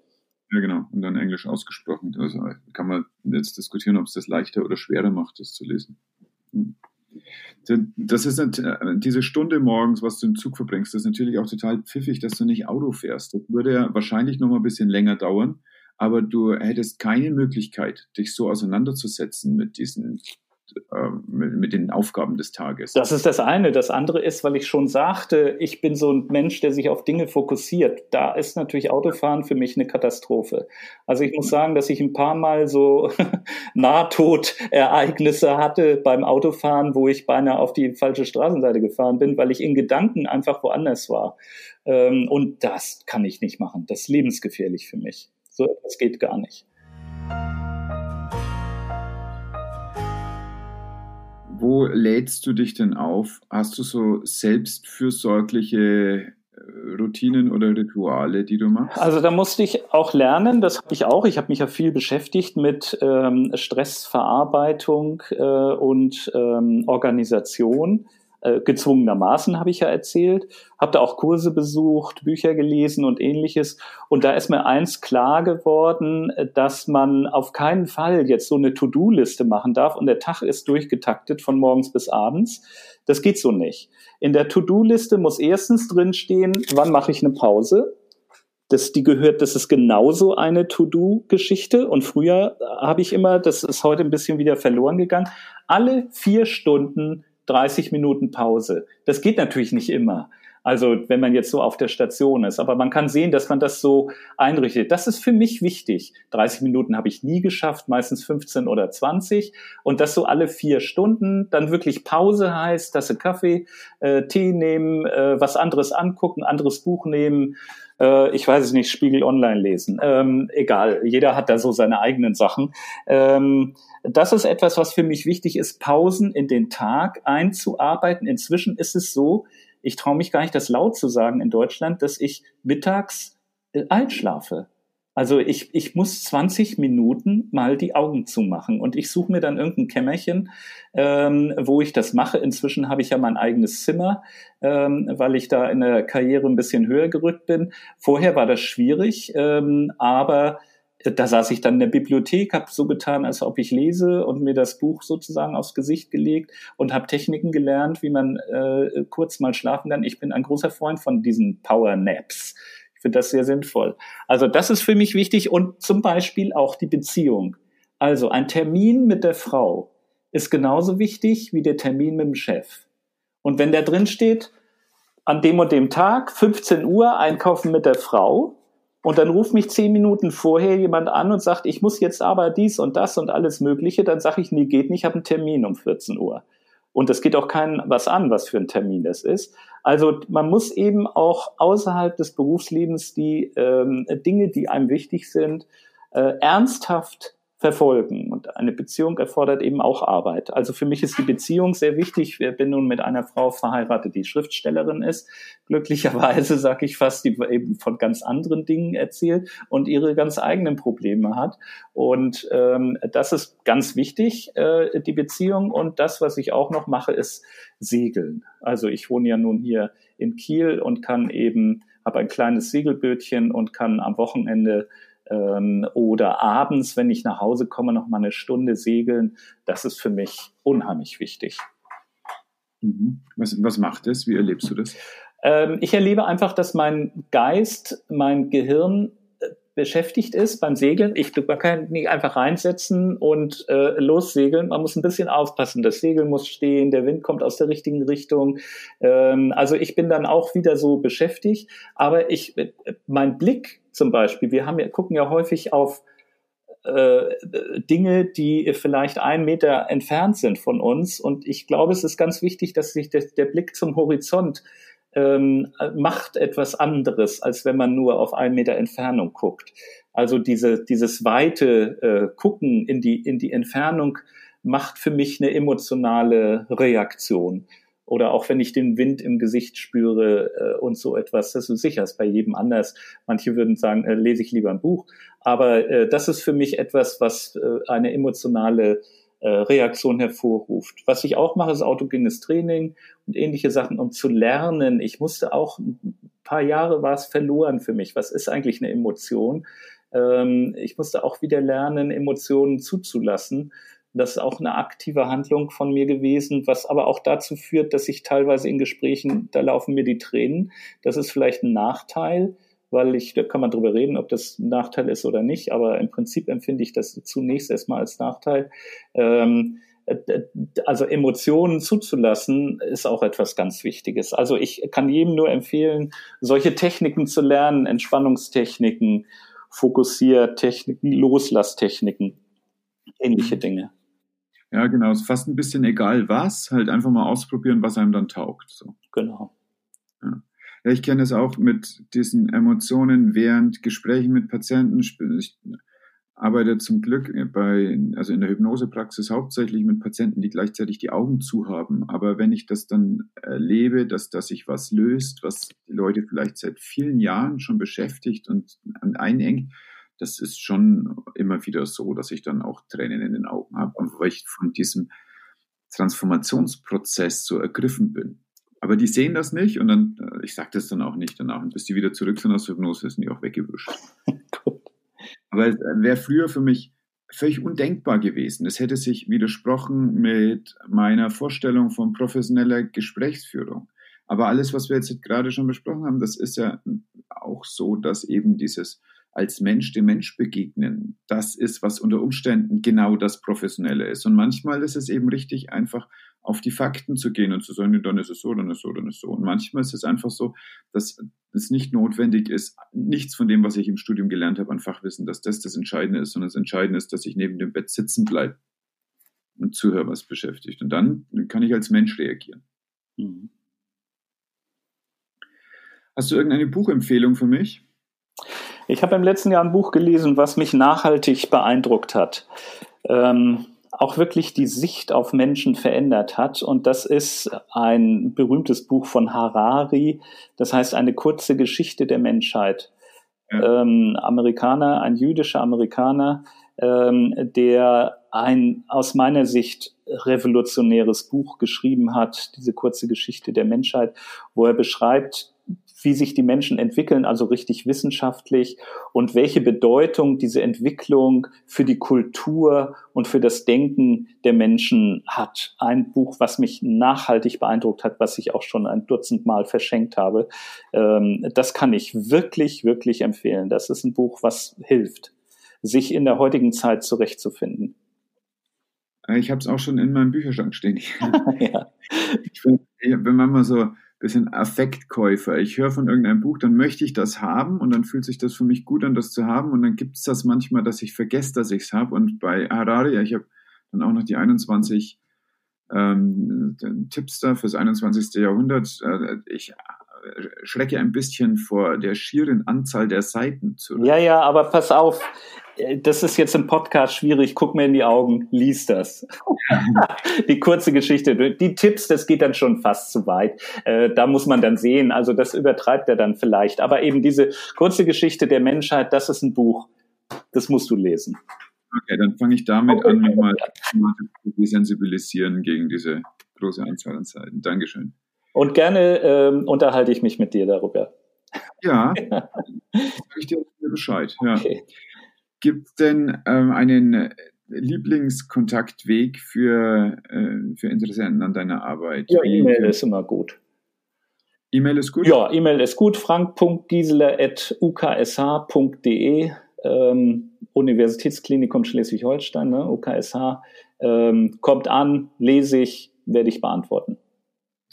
Ja, genau. Und dann Englisch ausgesprochen. Also kann man jetzt diskutieren, ob es das leichter oder schwerer macht, das zu lesen. Hm. Das ist äh, diese Stunde morgens, was du im Zug verbringst, das ist natürlich auch total pfiffig, dass du nicht Auto fährst. Das würde ja wahrscheinlich noch mal ein bisschen länger dauern aber du hättest keine Möglichkeit, dich so auseinanderzusetzen mit diesen äh, mit den Aufgaben des Tages. Das ist das eine. Das andere ist, weil ich schon sagte, ich bin so ein Mensch, der sich auf Dinge fokussiert. Da ist natürlich Autofahren für mich eine Katastrophe. Also ich muss sagen, dass ich ein paar Mal so Nahtodereignisse hatte beim Autofahren, wo ich beinahe auf die falsche Straßenseite gefahren bin, weil ich in Gedanken einfach woanders war. Ähm, und das kann ich nicht machen. Das ist lebensgefährlich für mich. So etwas geht gar nicht. Wo lädst du dich denn auf? Hast du so selbstfürsorgliche äh, Routinen oder Rituale, die du machst? Also da musste ich auch lernen, das habe ich auch. Ich habe mich ja viel beschäftigt mit ähm, Stressverarbeitung äh, und ähm, Organisation äh, gezwungenermaßen, habe ich ja erzählt. Habe da auch Kurse besucht, Bücher gelesen und ähnliches. Und da ist mir eins klar geworden, dass man auf keinen Fall jetzt so eine To-Do-Liste machen darf und der Tag ist durchgetaktet von morgens bis abends. Das geht so nicht. In der To-Do-Liste muss erstens drinstehen, wann mache ich eine Pause. Das, die gehört, das ist genauso eine To-Do-Geschichte. Und früher habe ich immer, das ist heute ein bisschen wieder verloren gegangen, alle vier Stunden 30 Minuten Pause. Das geht natürlich nicht immer. Also wenn man jetzt so auf der Station ist. Aber man kann sehen, dass man das so einrichtet. Das ist für mich wichtig. 30 Minuten habe ich nie geschafft, meistens 15 oder 20. Und das so alle vier Stunden. Dann wirklich Pause heißt, Tasse Kaffee, äh, Tee nehmen, äh, was anderes angucken, anderes Buch nehmen. Äh, ich weiß es nicht, Spiegel Online lesen. Ähm, egal, jeder hat da so seine eigenen Sachen. Ähm, das ist etwas, was für mich wichtig ist, Pausen in den Tag einzuarbeiten. Inzwischen ist es so, ich traue mich gar nicht, das laut zu sagen in Deutschland, dass ich mittags äh, einschlafe. Also ich, ich muss 20 Minuten mal die Augen zumachen und ich suche mir dann irgendein Kämmerchen, ähm, wo ich das mache. Inzwischen habe ich ja mein eigenes Zimmer, ähm, weil ich da in der Karriere ein bisschen höher gerückt bin. Vorher war das schwierig, ähm, aber da saß ich dann in der Bibliothek, habe so getan, als ob ich lese und mir das Buch sozusagen aufs Gesicht gelegt und habe Techniken gelernt, wie man äh, kurz mal schlafen kann. Ich bin ein großer Freund von diesen Power Naps. Ich finde das sehr sinnvoll. Also das ist für mich wichtig und zum Beispiel auch die Beziehung. Also ein Termin mit der Frau ist genauso wichtig wie der Termin mit dem Chef. Und wenn da drin steht, an dem und dem Tag, 15 Uhr, einkaufen mit der Frau, und dann ruft mich zehn Minuten vorher jemand an und sagt, ich muss jetzt aber dies und das und alles Mögliche, dann sage ich, nee, geht nicht, ich habe einen Termin um 14 Uhr. Und das geht auch keinem was an, was für ein Termin das ist. Also man muss eben auch außerhalb des Berufslebens die ähm, Dinge, die einem wichtig sind, äh, ernsthaft verfolgen. Und eine Beziehung erfordert eben auch Arbeit. Also für mich ist die Beziehung sehr wichtig. Ich bin nun mit einer Frau verheiratet, die Schriftstellerin ist. Glücklicherweise sage ich fast, die eben von ganz anderen Dingen erzählt und ihre ganz eigenen Probleme hat. Und ähm, das ist ganz wichtig, äh, die Beziehung. Und das, was ich auch noch mache, ist Segeln. Also ich wohne ja nun hier in Kiel und kann eben, habe ein kleines Segelbötchen und kann am Wochenende ähm, oder abends, wenn ich nach Hause komme, noch mal eine Stunde segeln. Das ist für mich unheimlich wichtig. Mhm. Was, was macht es? Wie erlebst du das? Ähm, ich erlebe einfach, dass mein Geist, mein Gehirn äh, beschäftigt ist beim Segeln. Ich, man kann nicht einfach reinsetzen und äh, lossegeln. Man muss ein bisschen aufpassen. Das Segel muss stehen, der Wind kommt aus der richtigen Richtung. Ähm, also ich bin dann auch wieder so beschäftigt. Aber ich, äh, mein Blick zum Beispiel, wir haben, wir gucken ja häufig auf äh, Dinge, die vielleicht einen Meter entfernt sind von uns. Und ich glaube, es ist ganz wichtig, dass sich der, der Blick zum Horizont ähm, macht etwas anderes, als wenn man nur auf einen Meter Entfernung guckt. Also diese, dieses weite äh, Gucken in die, in die Entfernung macht für mich eine emotionale Reaktion oder auch wenn ich den Wind im Gesicht spüre äh, und so etwas. Das ist sicher ist bei jedem anders. Manche würden sagen, äh, lese ich lieber ein Buch. Aber äh, das ist für mich etwas, was äh, eine emotionale äh, Reaktion hervorruft. Was ich auch mache, ist autogenes Training und ähnliche Sachen, um zu lernen. Ich musste auch ein paar Jahre war es verloren für mich. Was ist eigentlich eine Emotion? Ähm, ich musste auch wieder lernen, Emotionen zuzulassen das ist auch eine aktive Handlung von mir gewesen, was aber auch dazu führt, dass ich teilweise in Gesprächen, da laufen mir die Tränen. Das ist vielleicht ein Nachteil, weil ich, da kann man drüber reden, ob das ein Nachteil ist oder nicht, aber im Prinzip empfinde ich das zunächst erstmal als Nachteil. Ähm, also Emotionen zuzulassen, ist auch etwas ganz Wichtiges. Also ich kann jedem nur empfehlen, solche Techniken zu lernen, Entspannungstechniken, Fokussiertechniken, Loslasstechniken, ähnliche Dinge. Ja, genau. Es ist fast ein bisschen egal was, halt einfach mal ausprobieren, was einem dann taugt. So. Genau. Ja. ja ich kenne es auch mit diesen Emotionen während Gesprächen mit Patienten. Ich arbeite zum Glück bei, also in der Hypnosepraxis hauptsächlich mit Patienten, die gleichzeitig die Augen zu haben. Aber wenn ich das dann erlebe, dass, dass sich was löst, was die Leute vielleicht seit vielen Jahren schon beschäftigt und einengt, das ist schon immer wieder so, dass ich dann auch Tränen in den Augen habe, weil ich von diesem Transformationsprozess so ergriffen bin. Aber die sehen das nicht und dann, äh, ich sage das dann auch nicht danach. Und bis die wieder zurück sind aus der Hypnose, sind die auch weggewischt. Aber es wäre früher für mich völlig undenkbar gewesen. Es hätte sich widersprochen mit meiner Vorstellung von professioneller Gesprächsführung. Aber alles, was wir jetzt gerade schon besprochen haben, das ist ja auch so, dass eben dieses als Mensch dem Mensch begegnen, das ist, was unter Umständen genau das Professionelle ist. Und manchmal ist es eben richtig, einfach auf die Fakten zu gehen und zu sagen, dann ist es so, dann ist es so, dann ist es so. Und manchmal ist es einfach so, dass es nicht notwendig ist, nichts von dem, was ich im Studium gelernt habe an Fachwissen, dass das das Entscheidende ist, sondern das Entscheidende ist, dass ich neben dem Bett sitzen bleibe und zuhöre, was beschäftigt. Und dann kann ich als Mensch reagieren. Mhm. Hast du irgendeine Buchempfehlung für mich? Ich habe im letzten Jahr ein Buch gelesen, was mich nachhaltig beeindruckt hat. Ähm, auch wirklich die Sicht auf Menschen verändert hat. Und das ist ein berühmtes Buch von Harari. Das heißt eine kurze Geschichte der Menschheit. Ja. Ähm, Amerikaner, ein jüdischer Amerikaner, ähm, der ein aus meiner Sicht revolutionäres Buch geschrieben hat, diese kurze Geschichte der Menschheit, wo er beschreibt wie sich die Menschen entwickeln, also richtig wissenschaftlich und welche Bedeutung diese Entwicklung für die Kultur und für das Denken der Menschen hat. Ein Buch, was mich nachhaltig beeindruckt hat, was ich auch schon ein Dutzend Mal verschenkt habe. Ähm, das kann ich wirklich, wirklich empfehlen. Das ist ein Buch, was hilft, sich in der heutigen Zeit zurechtzufinden. Ich habe es auch schon in meinem Bücherschrank stehen. ja. Ich find, wenn man mal so bisschen Affektkäufer. Ich höre von irgendeinem Buch, dann möchte ich das haben und dann fühlt sich das für mich gut an, das zu haben und dann gibt es das manchmal, dass ich vergesse, dass ich es habe. Und bei Harari, ich habe dann auch noch die 21 ähm, Tipps da fürs 21. Jahrhundert. Äh, ich schrecke ein bisschen vor der schieren Anzahl der Seiten zurück. Ja, ja, aber pass auf, das ist jetzt im Podcast schwierig. Guck mir in die Augen, lies das. die kurze Geschichte, die Tipps, das geht dann schon fast zu weit. Äh, da muss man dann sehen, also das übertreibt er dann vielleicht. Aber eben diese kurze Geschichte der Menschheit, das ist ein Buch, das musst du lesen. Okay, dann fange ich damit okay. an, mich mal zu sensibilisieren gegen diese große Anzahl an Seiten. Dankeschön. Und gerne ähm, unterhalte ich mich mit dir darüber. Ja, sage ich dir Bescheid. Ja. Okay. Gibt es denn ähm, einen Lieblingskontaktweg für, äh, für Interessenten an deiner Arbeit? Ja, E-Mail ist immer gut. E-Mail ist gut? Ja, E-Mail ist gut. frank.giesele.uksh.de ähm, Universitätsklinikum Schleswig-Holstein, ne, UKSH. Ähm, kommt an, lese ich, werde ich beantworten.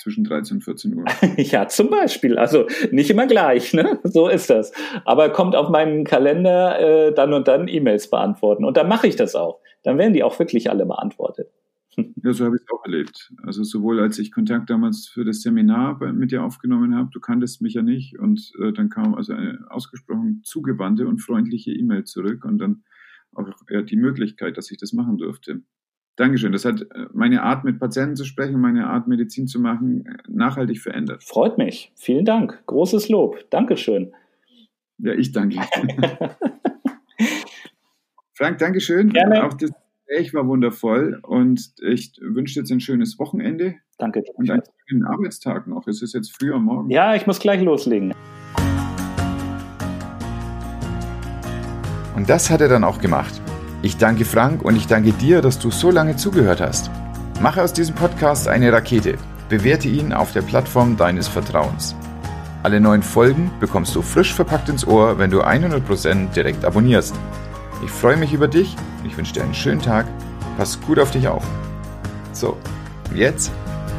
Zwischen 13 und 14 Uhr. ja, zum Beispiel. Also nicht immer gleich, ne? So ist das. Aber kommt auf meinen Kalender äh, dann und dann E-Mails beantworten. Und dann mache ich das auch. Dann werden die auch wirklich alle beantwortet. Ja, so habe ich es auch erlebt. Also sowohl als ich Kontakt damals für das Seminar mit dir aufgenommen habe, du kanntest mich ja nicht, und äh, dann kam also eine ausgesprochen zugewandte und freundliche E-Mail zurück und dann auch ja, die Möglichkeit, dass ich das machen durfte. Dankeschön. Das hat äh, meine Art, mit Patienten zu sprechen, meine Art, Medizin zu machen, äh, nachhaltig verändert. Freut mich. Vielen Dank. Großes Lob. Dankeschön. Ja, ich danke. Frank, Dankeschön. Gerne. Auch das Gespräch war wundervoll und ich wünsche jetzt ein schönes Wochenende. Danke. Und einen schönen Arbeitstag noch. Es ist jetzt früh am Morgen. Ja, ich muss gleich loslegen. Und das hat er dann auch gemacht. Ich danke Frank und ich danke dir, dass du so lange zugehört hast. Mache aus diesem Podcast eine Rakete. Bewerte ihn auf der Plattform deines Vertrauens. Alle neuen Folgen bekommst du frisch verpackt ins Ohr, wenn du 100% direkt abonnierst. Ich freue mich über dich, ich wünsche dir einen schönen Tag, pass gut auf dich auf. So, jetzt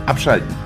abschalten.